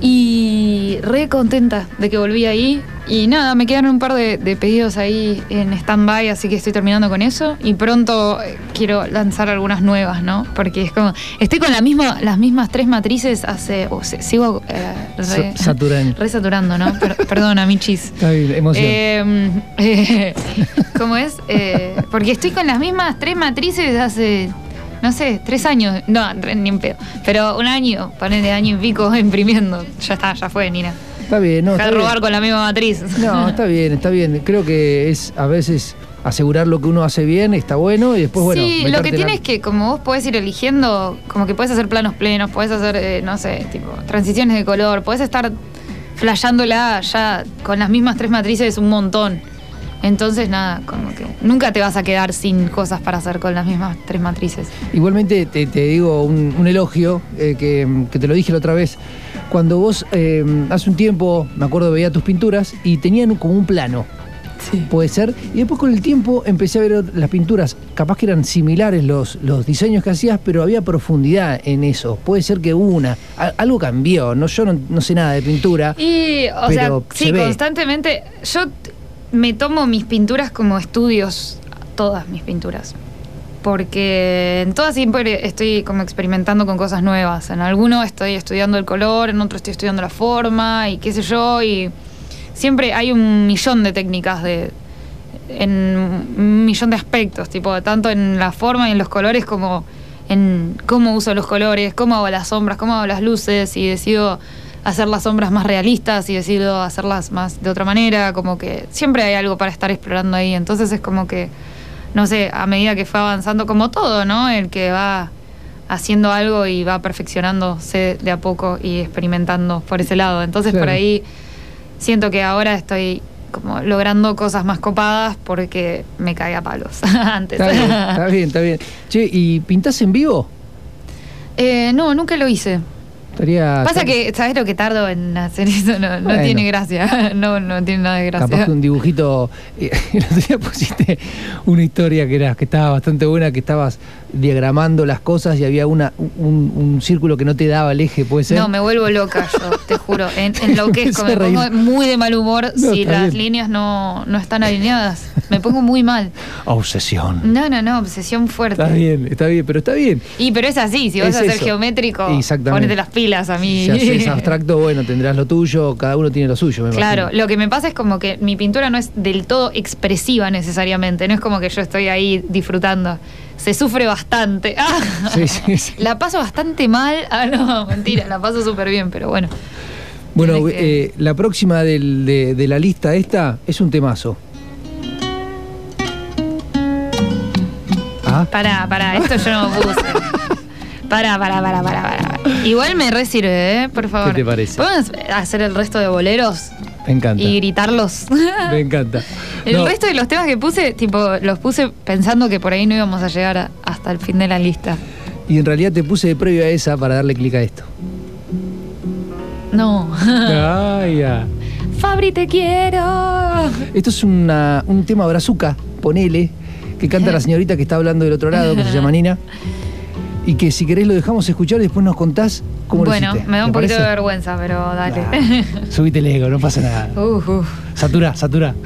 Speaker 2: Y re contenta de que volví ahí. Y nada, me quedaron un par de, de pedidos ahí en stand-by, así que estoy terminando con eso. Y pronto eh, quiero lanzar algunas nuevas, ¿no? Porque es como. Estoy con la misma, las mismas tres matrices hace. sigo eh, re, saturando, ¿no? Per- perdona, Michis.
Speaker 1: Bien, emoción.
Speaker 2: Eh, eh, ¿Cómo es? Eh, porque estoy con las mismas tres matrices hace, no sé, tres años. No, ni en pedo. Pero un año, poner de año y pico imprimiendo. Ya está, ya fue, Nina.
Speaker 1: Está bien, ¿no? Está
Speaker 2: robar
Speaker 1: bien.
Speaker 2: con la misma matriz.
Speaker 1: No, está bien, está bien. Creo que es a veces asegurar lo que uno hace bien, está bueno, y después, bueno.
Speaker 2: sí, lo que
Speaker 1: en
Speaker 2: tiene
Speaker 1: la-
Speaker 2: es que como vos podés ir eligiendo, como que podés hacer planos plenos, podés hacer, eh, no sé, tipo, transiciones de color, podés estar flasheándola ya con las mismas tres matrices un montón. Entonces, nada, como que nunca te vas a quedar sin cosas para hacer con las mismas tres matrices.
Speaker 1: Igualmente te, te digo un, un elogio eh, que, que te lo dije la otra vez. Cuando vos eh, hace un tiempo, me acuerdo, veía tus pinturas y tenían como un plano. Puede ser. Y después con el tiempo empecé a ver las pinturas. Capaz que eran similares los, los diseños que hacías, pero había profundidad en eso. Puede ser que una. a- algo cambió. No, yo no, no sé nada de pintura.
Speaker 2: Y, o
Speaker 1: Pero
Speaker 2: sea,
Speaker 1: se
Speaker 2: sí,
Speaker 1: ve.
Speaker 2: constantemente. Yo me tomo mis pinturas como estudios, todas mis pinturas. Porque en todas siempre estoy como experimentando con cosas nuevas. En alguno estoy estudiando el color, en otro estoy estudiando la forma y qué sé yo. Y siempre hay un millón de técnicas de en un millón de aspectos, tipo, tanto en la forma y en los colores como en cómo uso los colores, cómo hago las sombras, cómo hago las luces y decido hacer las sombras más realistas y decido hacerlas más de otra manera, como que siempre hay algo para estar explorando ahí, entonces es como que, no sé, a medida que fue avanzando, como todo, ¿no? El que va haciendo algo y va perfeccionándose de a poco y experimentando por ese lado, entonces por ahí siento que ahora estoy como logrando cosas más copadas porque me caí a palos antes.
Speaker 1: Está bien, está bien, está bien. Che, ¿y pintás en vivo?
Speaker 2: Eh, no, nunca lo hice.
Speaker 1: Estaría.
Speaker 2: Pasa que, ¿sabes lo que tardo en hacer eso? No, tiene gracia. No, no tiene nada de
Speaker 1: Capaz
Speaker 2: gracia.
Speaker 1: que un dibujito. eh, el otro día pusiste una historia que era que estaba bastante buena, que estabas diagramando las cosas y había una un, un círculo que no te daba el eje, ¿puede ser?
Speaker 2: No, me vuelvo loca yo, te juro. En, enloquezco, me pongo muy de mal humor
Speaker 1: No,
Speaker 2: si las
Speaker 1: bien.
Speaker 2: líneas no, no están alineadas. Me pongo muy mal.
Speaker 1: Obsesión.
Speaker 2: No, no, no, obsesión fuerte.
Speaker 1: Está bien, está bien, pero está bien.
Speaker 2: Y pero es así, si vas
Speaker 1: Es
Speaker 2: a ser
Speaker 1: eso.
Speaker 2: geométrico, ponete las pilas a mí.
Speaker 1: Si haces abstracto, bueno, tendrás lo tuyo, cada uno tiene lo suyo, me
Speaker 2: Claro,
Speaker 1: imagino.
Speaker 2: lo que me pasa es como que mi pintura no es del todo expresiva necesariamente, no es como que yo estoy ahí disfrutando. Se sufre bastante. Ah,
Speaker 1: Sí, sí, sí.
Speaker 2: La paso bastante mal. Ah, no, mentira, la paso súper bien, pero bueno.
Speaker 1: Bueno,
Speaker 2: que-
Speaker 1: eh, la próxima del- de, de la lista esta es un temazo. Ah,
Speaker 2: Pará, pará, esto yo no puse. Pará, pará, pará, pará, pará. Igual me re sirve, ¿eh? Por favor.
Speaker 1: ¿Qué te parece?
Speaker 2: ¿Podemos hacer el resto de boleros
Speaker 1: me encanta.
Speaker 2: y gritarlos?
Speaker 1: Me encanta.
Speaker 2: El
Speaker 1: No,
Speaker 2: resto de los temas que puse, tipo, los puse pensando que por ahí no íbamos a llegar a- hasta el fin de la lista.
Speaker 1: y en realidad te puse de previo a esa para darle clic a esto.
Speaker 2: No.
Speaker 1: Ya.
Speaker 2: Fabri, te quiero.
Speaker 1: Esto es una- un tema brazuca, ponele, que canta la señorita que está hablando del otro lado, que se llama Nina. Y que si querés lo dejamos escuchar y después nos contás cómo
Speaker 2: bueno,
Speaker 1: lo hiciste.
Speaker 2: me da un
Speaker 1: ¿Te
Speaker 2: poquito de vergüenza, pero dale.
Speaker 1: Subite el ego, no pasa nada.
Speaker 2: Uf, uf.
Speaker 1: Satura, satura.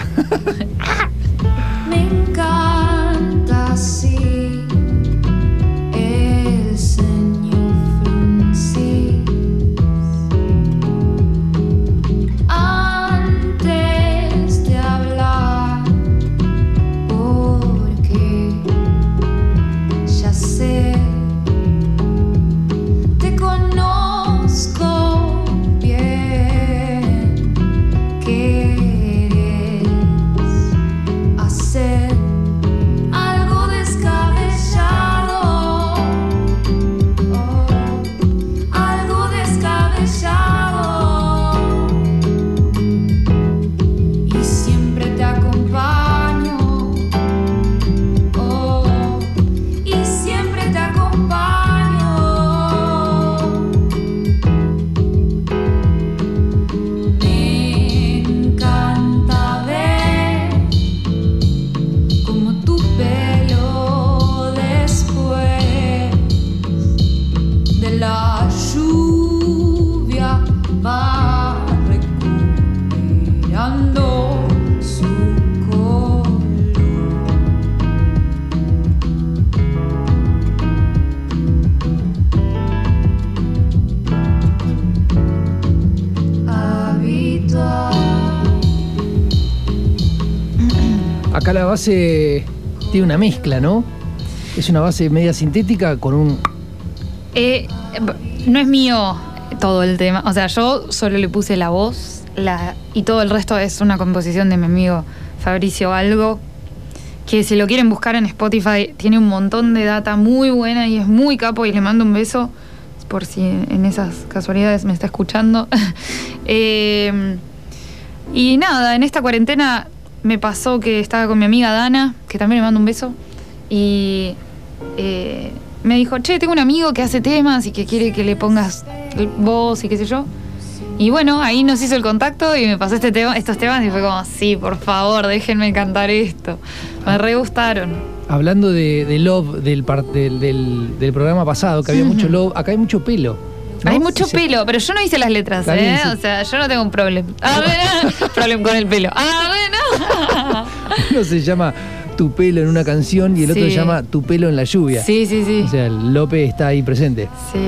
Speaker 1: Acá la base tiene una mezcla, ¿no? Es una base media sintética con un.
Speaker 2: Eh, no es mío todo el tema. O sea, yo solo le puse la voz y todo el resto es una composición de mi amigo Fabricio Algo. Que si lo quieren buscar en Spotify, tiene un montón de data muy buena y es muy capo. Y le mando un beso por si en esas casualidades me está escuchando. Eh, y nada, en esta cuarentena me pasó que estaba con mi amiga Dana, que también le mando un beso. Y eh, me dijo, che, tengo un amigo que hace temas y que quiere que le pongas voz y qué sé yo. Y bueno, ahí nos hizo el contacto y me pasó este tema, estos temas y fue como, sí, por favor, déjenme cantar esto. Me re gustaron.
Speaker 1: Hablando de, de Love del, del, del- del programa pasado, que había mucho Love, acá hay mucho pelo. ¿No?
Speaker 2: Hay mucho pelo, pero yo no hice las letras,
Speaker 1: Está bien,
Speaker 2: ¿eh?
Speaker 1: sí.
Speaker 2: O sea, yo no tengo un problema. A ver, problema con el pelo. A ver,
Speaker 1: Uno se llama Tu pelo en una canción y el otro
Speaker 2: Sí.
Speaker 1: se llama Tu pelo en la lluvia.
Speaker 2: Sí, sí, sí.
Speaker 1: O sea, el Lope está ahí presente.
Speaker 2: Sí.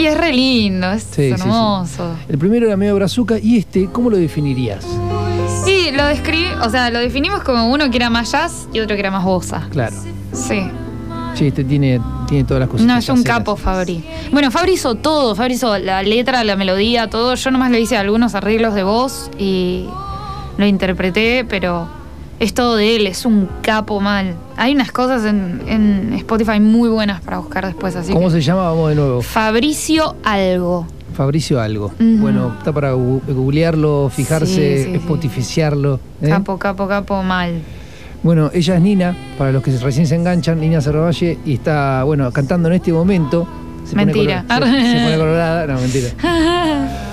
Speaker 2: Y es re lindo, es
Speaker 1: Sí, sí, sí.
Speaker 2: hermoso.
Speaker 1: El primero era medio brazuca y este, ¿cómo lo definirías?
Speaker 2: Y lo describí, o sea, lo definimos como uno que era más jazz y otro que era más bossa.
Speaker 1: Claro.
Speaker 2: Sí.
Speaker 1: Sí, este tiene, tiene todas las cosas.
Speaker 2: No, es un capo Fabri. Bueno, Fabri hizo todo, Fabri hizo la letra, la melodía, todo. Yo nomás le hice algunos arreglos de voz y lo interpreté, pero es todo de él, es un capo mal. Hay unas cosas en, en Spotify muy buenas para buscar después, así
Speaker 1: ¿Cómo
Speaker 2: que-
Speaker 1: se llama? Vamos de nuevo.
Speaker 2: Fabricio Algo.
Speaker 1: Fabricio Algo. Bueno, está para googlearlo, fijarse,
Speaker 2: Sí, sí, sí.
Speaker 1: spotificiarlo. ¿eh?
Speaker 2: Capo, capo, capo mal.
Speaker 1: Bueno, ella es Nina, para los que recién se enganchan, Nina Cerravalle, y está, bueno, cantando en este momento. Se pone
Speaker 2: Mentira.
Speaker 1: color- se, se pone colorada, no, mentira.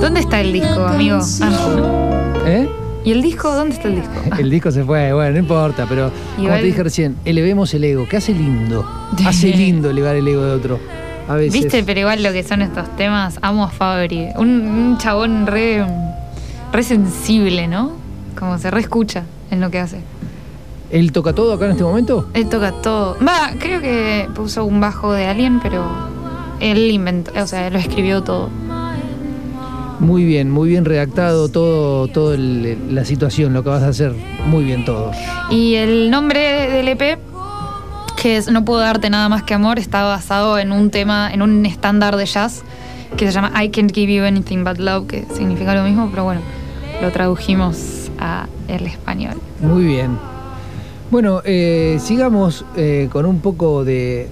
Speaker 2: ¿Dónde está el disco, amigo? Ah.
Speaker 1: ¿Eh?
Speaker 2: ¿Y el disco? ¿Dónde está el disco?
Speaker 1: El disco se fue, bueno, no importa, pero como te dije recién, elevemos el ego, que hace lindo. Hace lindo elevar el ego de otro. A veces.
Speaker 2: ¿Viste? Pero igual lo que son estos temas, amo a Fabri. Un, un chabón re, re sensible, ¿no? Como se re escucha en lo que hace.
Speaker 1: ¿Él toca todo acá en este momento?
Speaker 2: Él toca todo. Va, creo que puso un bajo de alguien, pero él inventó, o sea, lo escribió todo.
Speaker 1: Muy bien, muy bien redactado todo, todo el- la situación, lo que vas a hacer, muy bien todo.
Speaker 2: Y el nombre del EP, que es No puedo darte nada más que amor, está basado en un tema, en un estándar de jazz que se llama I can't give you anything but love, que significa lo mismo, pero bueno, lo tradujimos a el español.
Speaker 1: Muy bien. Bueno, eh, sigamos eh, con un poco de...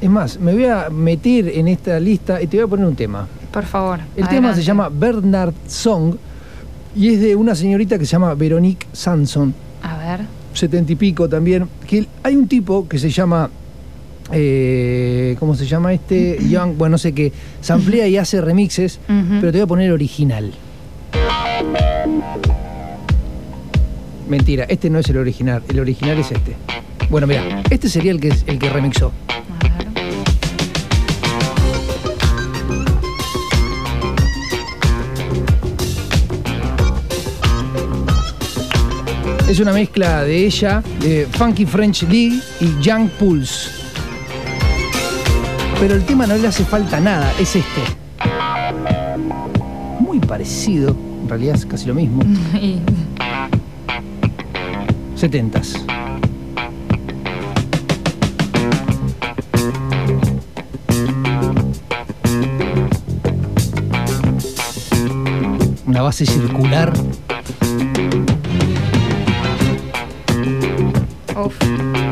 Speaker 1: Es más, me voy a meter en esta lista y te voy a poner un tema.
Speaker 2: Por favor.
Speaker 1: El tema se llama Bernard Song y es de una señorita que se llama Veronique Sanson,
Speaker 2: A ver.
Speaker 1: Setenta y pico también. Que hay un tipo que se llama, eh, ¿cómo se llama este? Young, bueno, no sé qué, samplea y hace remixes, pero te voy a poner original. Mentira, este no es el original, el original es este. Bueno, mira, este sería el que, el que remixó. Es una mezcla de ella, de Funky French League y Young Pulse. Pero el tema no le hace falta nada, es este. Muy parecido, en realidad es casi lo mismo. 70s. Una base circular
Speaker 2: Uf.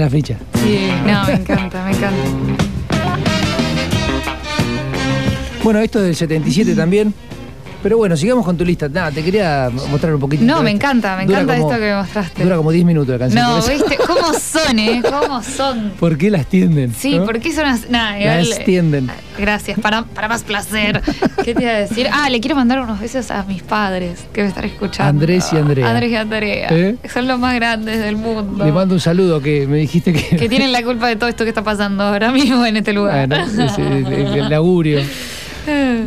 Speaker 9: La
Speaker 1: ficha.
Speaker 2: Sí, no, me encanta, me encanta.
Speaker 1: Bueno, esto del 77 también. Pero bueno, sigamos con tu lista. Nada, te quería mostrar un poquito.
Speaker 2: No, me encanta, me
Speaker 1: Dura
Speaker 2: encanta
Speaker 1: como-
Speaker 2: esto que me mostraste.
Speaker 1: Dura como 10 minutos la canción.
Speaker 2: No, ¿viste? ¿Cómo son, eh? ¿Cómo son?
Speaker 1: ¿Por qué las tienden?
Speaker 2: Sí,
Speaker 1: no?
Speaker 2: ¿por qué son
Speaker 1: Las
Speaker 2: igual, eh,
Speaker 1: tienden.
Speaker 2: Gracias, para, para más placer. ¿Qué te iba a decir? Ah, le quiero mandar unos besos a mis padres que me están escuchando.
Speaker 1: Andrés y Andrea.
Speaker 2: Andrés y Andrea.
Speaker 1: ¿Eh?
Speaker 2: Son los más grandes del mundo.
Speaker 1: Le mando un saludo que me dijiste que.
Speaker 2: Que tienen la culpa de todo esto que está pasando ahora mismo en este lugar.
Speaker 1: Bueno, es el, el- el augurio.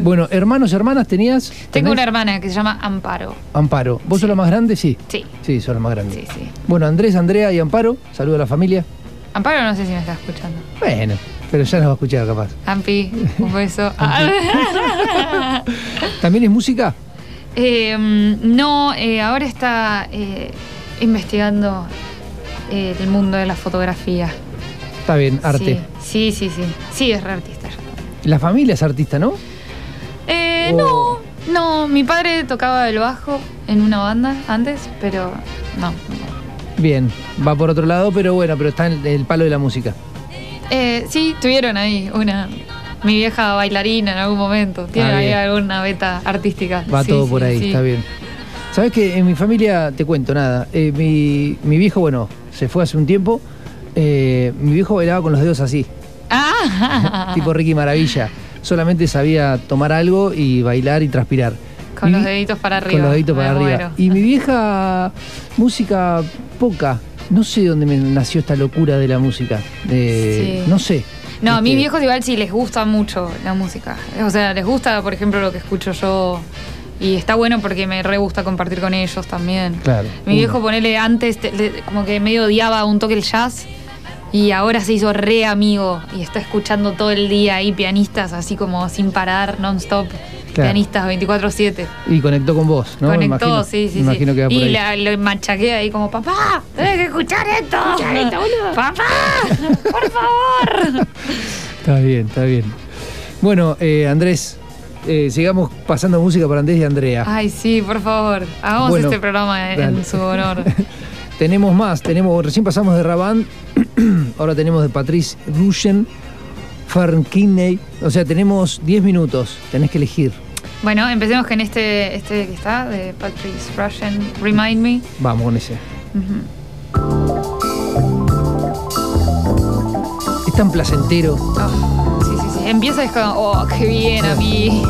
Speaker 1: Bueno, hermanos, hermanas, ¿tenías?
Speaker 2: Tengo una hermana que se llama Amparo.
Speaker 1: Amparo. ¿Vos sos la más grande? Sí.
Speaker 2: Sí.
Speaker 1: Sí, sos la más grande.
Speaker 2: Sí, sí.
Speaker 1: Bueno, Andrés, Andrea y Amparo, saludo a la familia.
Speaker 2: Amparo no sé si me está escuchando.
Speaker 1: Bueno, pero ya nos va a escuchar capaz.
Speaker 2: Ampi, un beso.
Speaker 1: ¿También es música?
Speaker 2: Eh, mm, no, eh, ahora está eh, investigando eh, el mundo de la fotografía.
Speaker 1: Está bien, arte.
Speaker 2: Sí, sí, sí, sí. Sí, es re artista.
Speaker 1: La familia es artista, ¿no?
Speaker 2: Eh,
Speaker 1: Oh.
Speaker 2: No, no, mi padre tocaba el bajo en una banda antes, pero no.
Speaker 1: Bien, va por otro lado, pero bueno, pero está en el palo de la música.
Speaker 2: Eh, sí, tuvieron ahí una. Mi vieja bailarina en algún momento. Tiene
Speaker 1: Ah,
Speaker 2: ahí
Speaker 1: bien.
Speaker 2: alguna beta artística.
Speaker 1: Va
Speaker 2: Sí,
Speaker 1: todo
Speaker 2: sí,
Speaker 1: por ahí,
Speaker 2: sí.
Speaker 1: está bien. ¿Sabes que en mi familia, te cuento nada, eh, mi, mi viejo, bueno, se fue hace un tiempo, eh, mi viejo bailaba con los dedos así,
Speaker 2: Ah,
Speaker 1: tipo Ricky Maravilla. Solamente sabía tomar algo y bailar y transpirar.
Speaker 2: con
Speaker 1: Mi
Speaker 2: los deditos para arriba.
Speaker 1: Con los deditos
Speaker 2: Me
Speaker 1: para arriba.
Speaker 2: muero.
Speaker 1: Y mi vieja, música poca. No sé dónde me nació esta locura de la música.
Speaker 2: Sí.
Speaker 1: No sé.
Speaker 2: No, a mis
Speaker 1: Este,
Speaker 2: viejos igual sí les gusta mucho la música. O sea, les gusta, por ejemplo, lo que escucho yo. Y está bueno porque me re gusta compartir con ellos también.
Speaker 1: Claro.
Speaker 2: Mi
Speaker 1: uno.
Speaker 2: viejo, ponele antes, te- como que medio odiaba un toque el jazz. Y ahora se hizo re amigo y está escuchando todo el día ahí pianistas así como sin parar, non-stop.
Speaker 1: Claro.
Speaker 2: Pianistas 24-7.
Speaker 1: Y conectó con vos, ¿no?
Speaker 2: Conectó,
Speaker 1: Imagino-
Speaker 2: sí, sí,
Speaker 1: Imagino
Speaker 2: sí.
Speaker 1: que va por
Speaker 2: y
Speaker 1: ahí.
Speaker 2: la- lo machaquea ahí como, papá, tenés que escuchar esto. Papá, por favor.
Speaker 1: Está bien, está bien. Bueno, eh, Andrés, eh, sigamos pasando música para Andrés y Andrea.
Speaker 2: Ay, sí, por favor. Hagamos
Speaker 1: Bueno,
Speaker 2: este programa en
Speaker 1: dale.
Speaker 2: su honor.
Speaker 1: Tenemos más, tenemos, recién pasamos de Rabán, ahora tenemos de Patrice Rushen, Fern Kinney, o sea, tenemos 10 minutos, tenés que elegir.
Speaker 12: Bueno, empecemos con este, este que está, de Patrice Rushen, Remind Me.
Speaker 1: Vamos con ese. Es tan placentero.
Speaker 12: Ah, sí, sí, sí. Empieza es como, oh, qué bien a mí.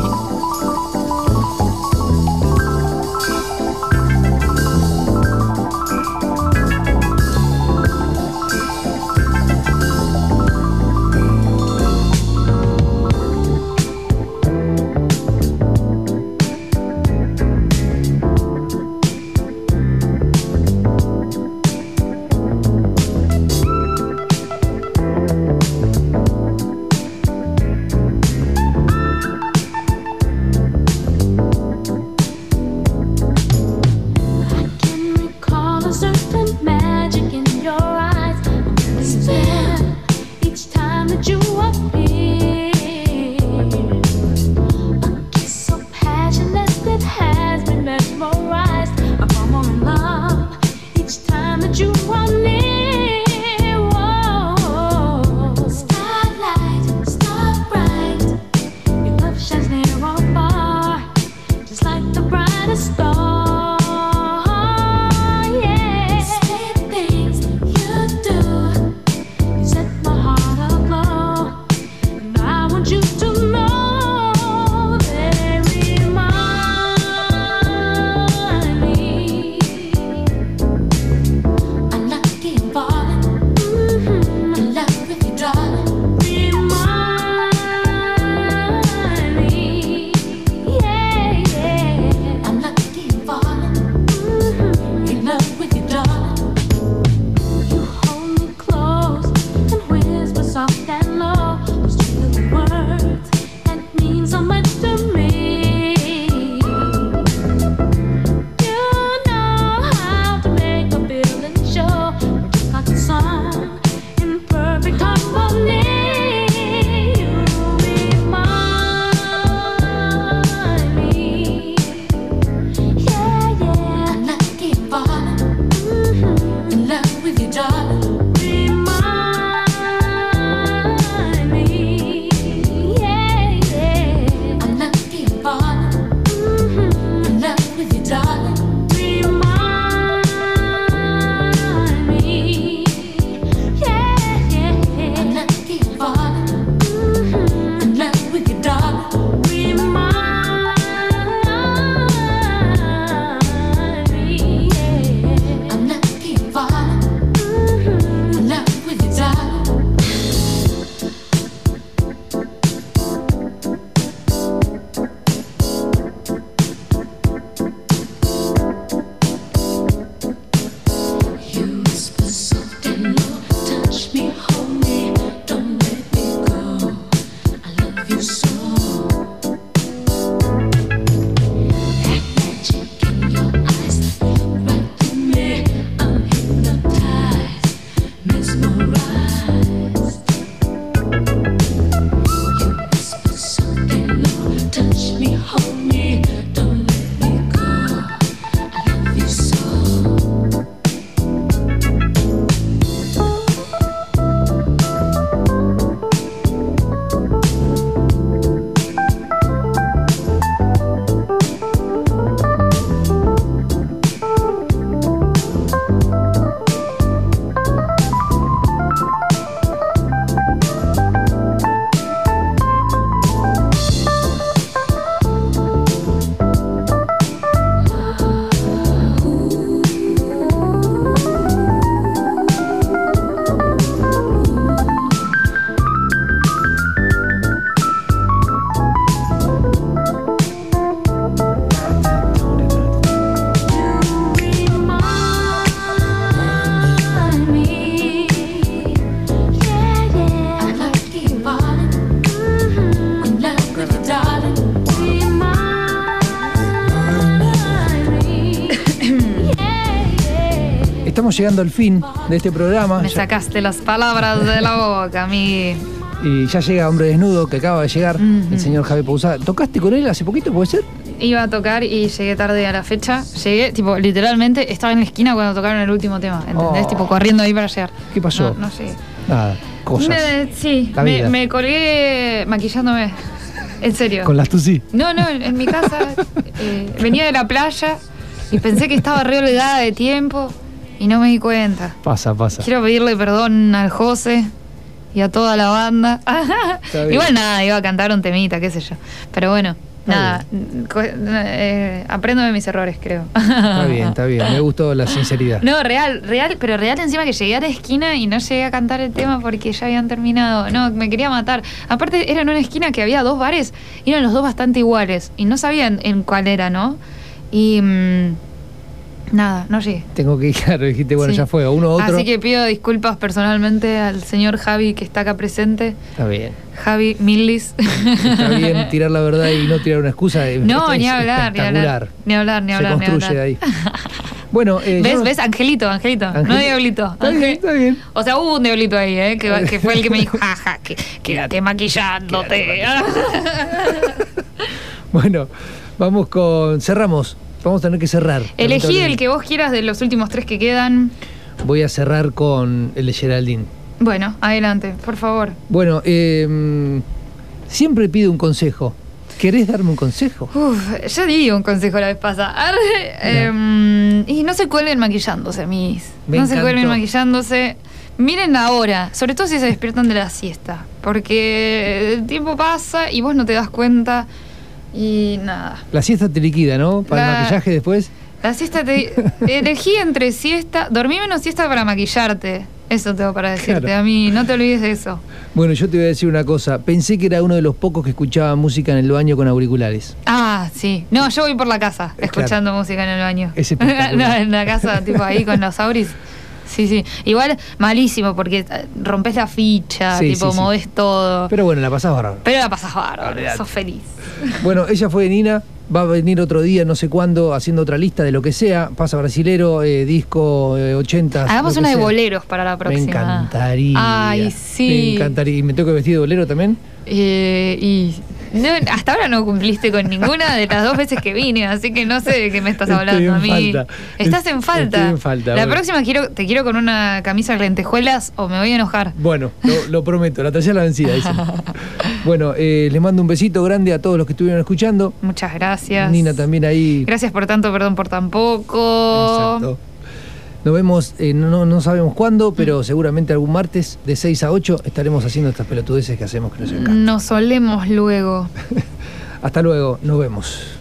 Speaker 1: estamos llegando al fin de este programa.
Speaker 12: Me sacaste las palabras de la boca, mi.
Speaker 1: Y ya llega Hombre Desnudo, que acaba de llegar, mm, el mm. señor Javi Pousada. ¿Tocaste con él hace poquito, puede ser?
Speaker 2: Iba a tocar y llegué tarde a la fecha. Llegué, tipo, literalmente estaba en la esquina cuando tocaron el último tema, ¿entendés?
Speaker 1: Oh.
Speaker 2: Tipo, corriendo ahí para llegar.
Speaker 1: ¿Qué pasó?
Speaker 2: No, sé.
Speaker 1: Nada, cosas.
Speaker 2: Sí, me, me colgué maquillándome. En serio.
Speaker 1: ¿Con las tusi?
Speaker 2: No, no, en, mi casa. Eh, venía de la playa y pensé que estaba re olvidada de tiempo y no me di cuenta.
Speaker 1: Pasa, pasa.
Speaker 2: Quiero pedirle perdón al José y a toda la banda. Igual nada, iba a cantar un temita, qué sé yo. Pero bueno, nada, eh, aprendo de mis errores, creo.
Speaker 1: Está bien, está bien. Me gustó la sinceridad.
Speaker 2: No, real, real, pero real encima que llegué a la esquina y no llegué a cantar el tema porque ya habían terminado. No, me quería matar. Aparte, era en una esquina que había dos bares y eran los dos bastante iguales y no sabían en cuál era, ¿no? Y mm, nada, no llegué.
Speaker 1: Tengo que ir, claro, dijiste, bueno,
Speaker 2: Sí.
Speaker 1: ya fue, uno otro.
Speaker 2: Así que pido disculpas personalmente al señor Javi que está acá presente.
Speaker 1: Está bien.
Speaker 2: Javi Millis.
Speaker 1: Está bien tirar la verdad y no tirar una excusa.
Speaker 2: No,
Speaker 1: es
Speaker 2: ni hablar, ni hablar. Ni hablar, ni
Speaker 1: Se
Speaker 2: hablar, ni
Speaker 1: construye
Speaker 2: hablar.
Speaker 1: de ahí. Bueno, eh,
Speaker 2: ¿Ves? ¿Ves? Angelito, Angelito, no diablito.
Speaker 1: Está bien, está bien.
Speaker 2: O sea, hubo un diablito ahí, ¿eh? Que, que fue el que me dijo, jaja, que, quédate maquillándote.
Speaker 1: Bueno, vamos con. Cerramos. Vamos a tener que cerrar.
Speaker 2: Elegí el que vos quieras de los últimos tres que quedan.
Speaker 1: Voy a cerrar con el de Geraldine.
Speaker 2: Bueno, adelante, por favor.
Speaker 1: Bueno, eh, siempre pido un consejo. ¿Querés darme un consejo?
Speaker 2: Uf, ya di un consejo la vez pasada. Arre, em, y no se cuelguen maquillándose, mis.
Speaker 1: Me
Speaker 2: no se cuelguen maquillándose. Miren ahora, sobre todo si se despiertan de la siesta. Porque el tiempo pasa y vos no te das cuenta. Y nada.
Speaker 1: La siesta te liquida, ¿no? Para el
Speaker 2: La-
Speaker 1: maquillaje después.
Speaker 2: La siesta te. elegí entre siesta. Dormí menos siesta para maquillarte. Eso tengo para decirte
Speaker 1: Claro.
Speaker 2: a mí. No te olvides de eso.
Speaker 1: Bueno, yo te voy a decir una cosa. Pensé que era uno de los pocos que escuchaba música en el baño con auriculares.
Speaker 2: Ah, sí. No, yo voy por la casa escuchando música en el baño.
Speaker 1: Es
Speaker 2: no, en la casa, tipo ahí con los auris. Sí, sí. Igual malísimo porque eh, rompes la ficha,
Speaker 1: Sí,
Speaker 2: tipo
Speaker 1: sí, sí.
Speaker 2: movés todo.
Speaker 1: Pero bueno, la pasás bárbaro.
Speaker 2: Pero la pasas bárbaro, sos feliz.
Speaker 1: Bueno, ella fue Nina, va a venir otro día, no sé cuándo, haciendo otra lista de lo que sea. Pasa brasilero, eh, disco, eh, 80.
Speaker 2: Hagamos una de
Speaker 1: sea.
Speaker 2: boleros para la próxima.
Speaker 1: Me encantaría.
Speaker 2: Ay, sí.
Speaker 1: Me encantaría. ¿Y me tengo que vestir de bolero también?
Speaker 2: Eh, y no, hasta ahora no cumpliste con ninguna de las dos veces que vine, así que no sé de qué me estás hablando a mí.
Speaker 1: falta.
Speaker 2: Estás
Speaker 1: Es-
Speaker 2: en falta.
Speaker 1: estoy en falta,
Speaker 2: La
Speaker 1: bueno.
Speaker 2: próxima quiero, te quiero con una camisa de lentejuelas o me voy a enojar.
Speaker 1: Bueno, lo, lo prometo, la tercera la vencida. dicen. bueno, eh, les mando un besito grande a todos los que estuvieron escuchando.
Speaker 2: Muchas gracias.
Speaker 1: Nina también ahí.
Speaker 2: Gracias por tanto, perdón por tan poco.
Speaker 1: Exacto. Nos vemos, eh, no, no sabemos cuándo, pero seguramente algún martes de 6 a 8 estaremos haciendo estas pelotudeces que hacemos que nos encantan.
Speaker 2: Nos solemos luego.
Speaker 1: Hasta luego, nos vemos.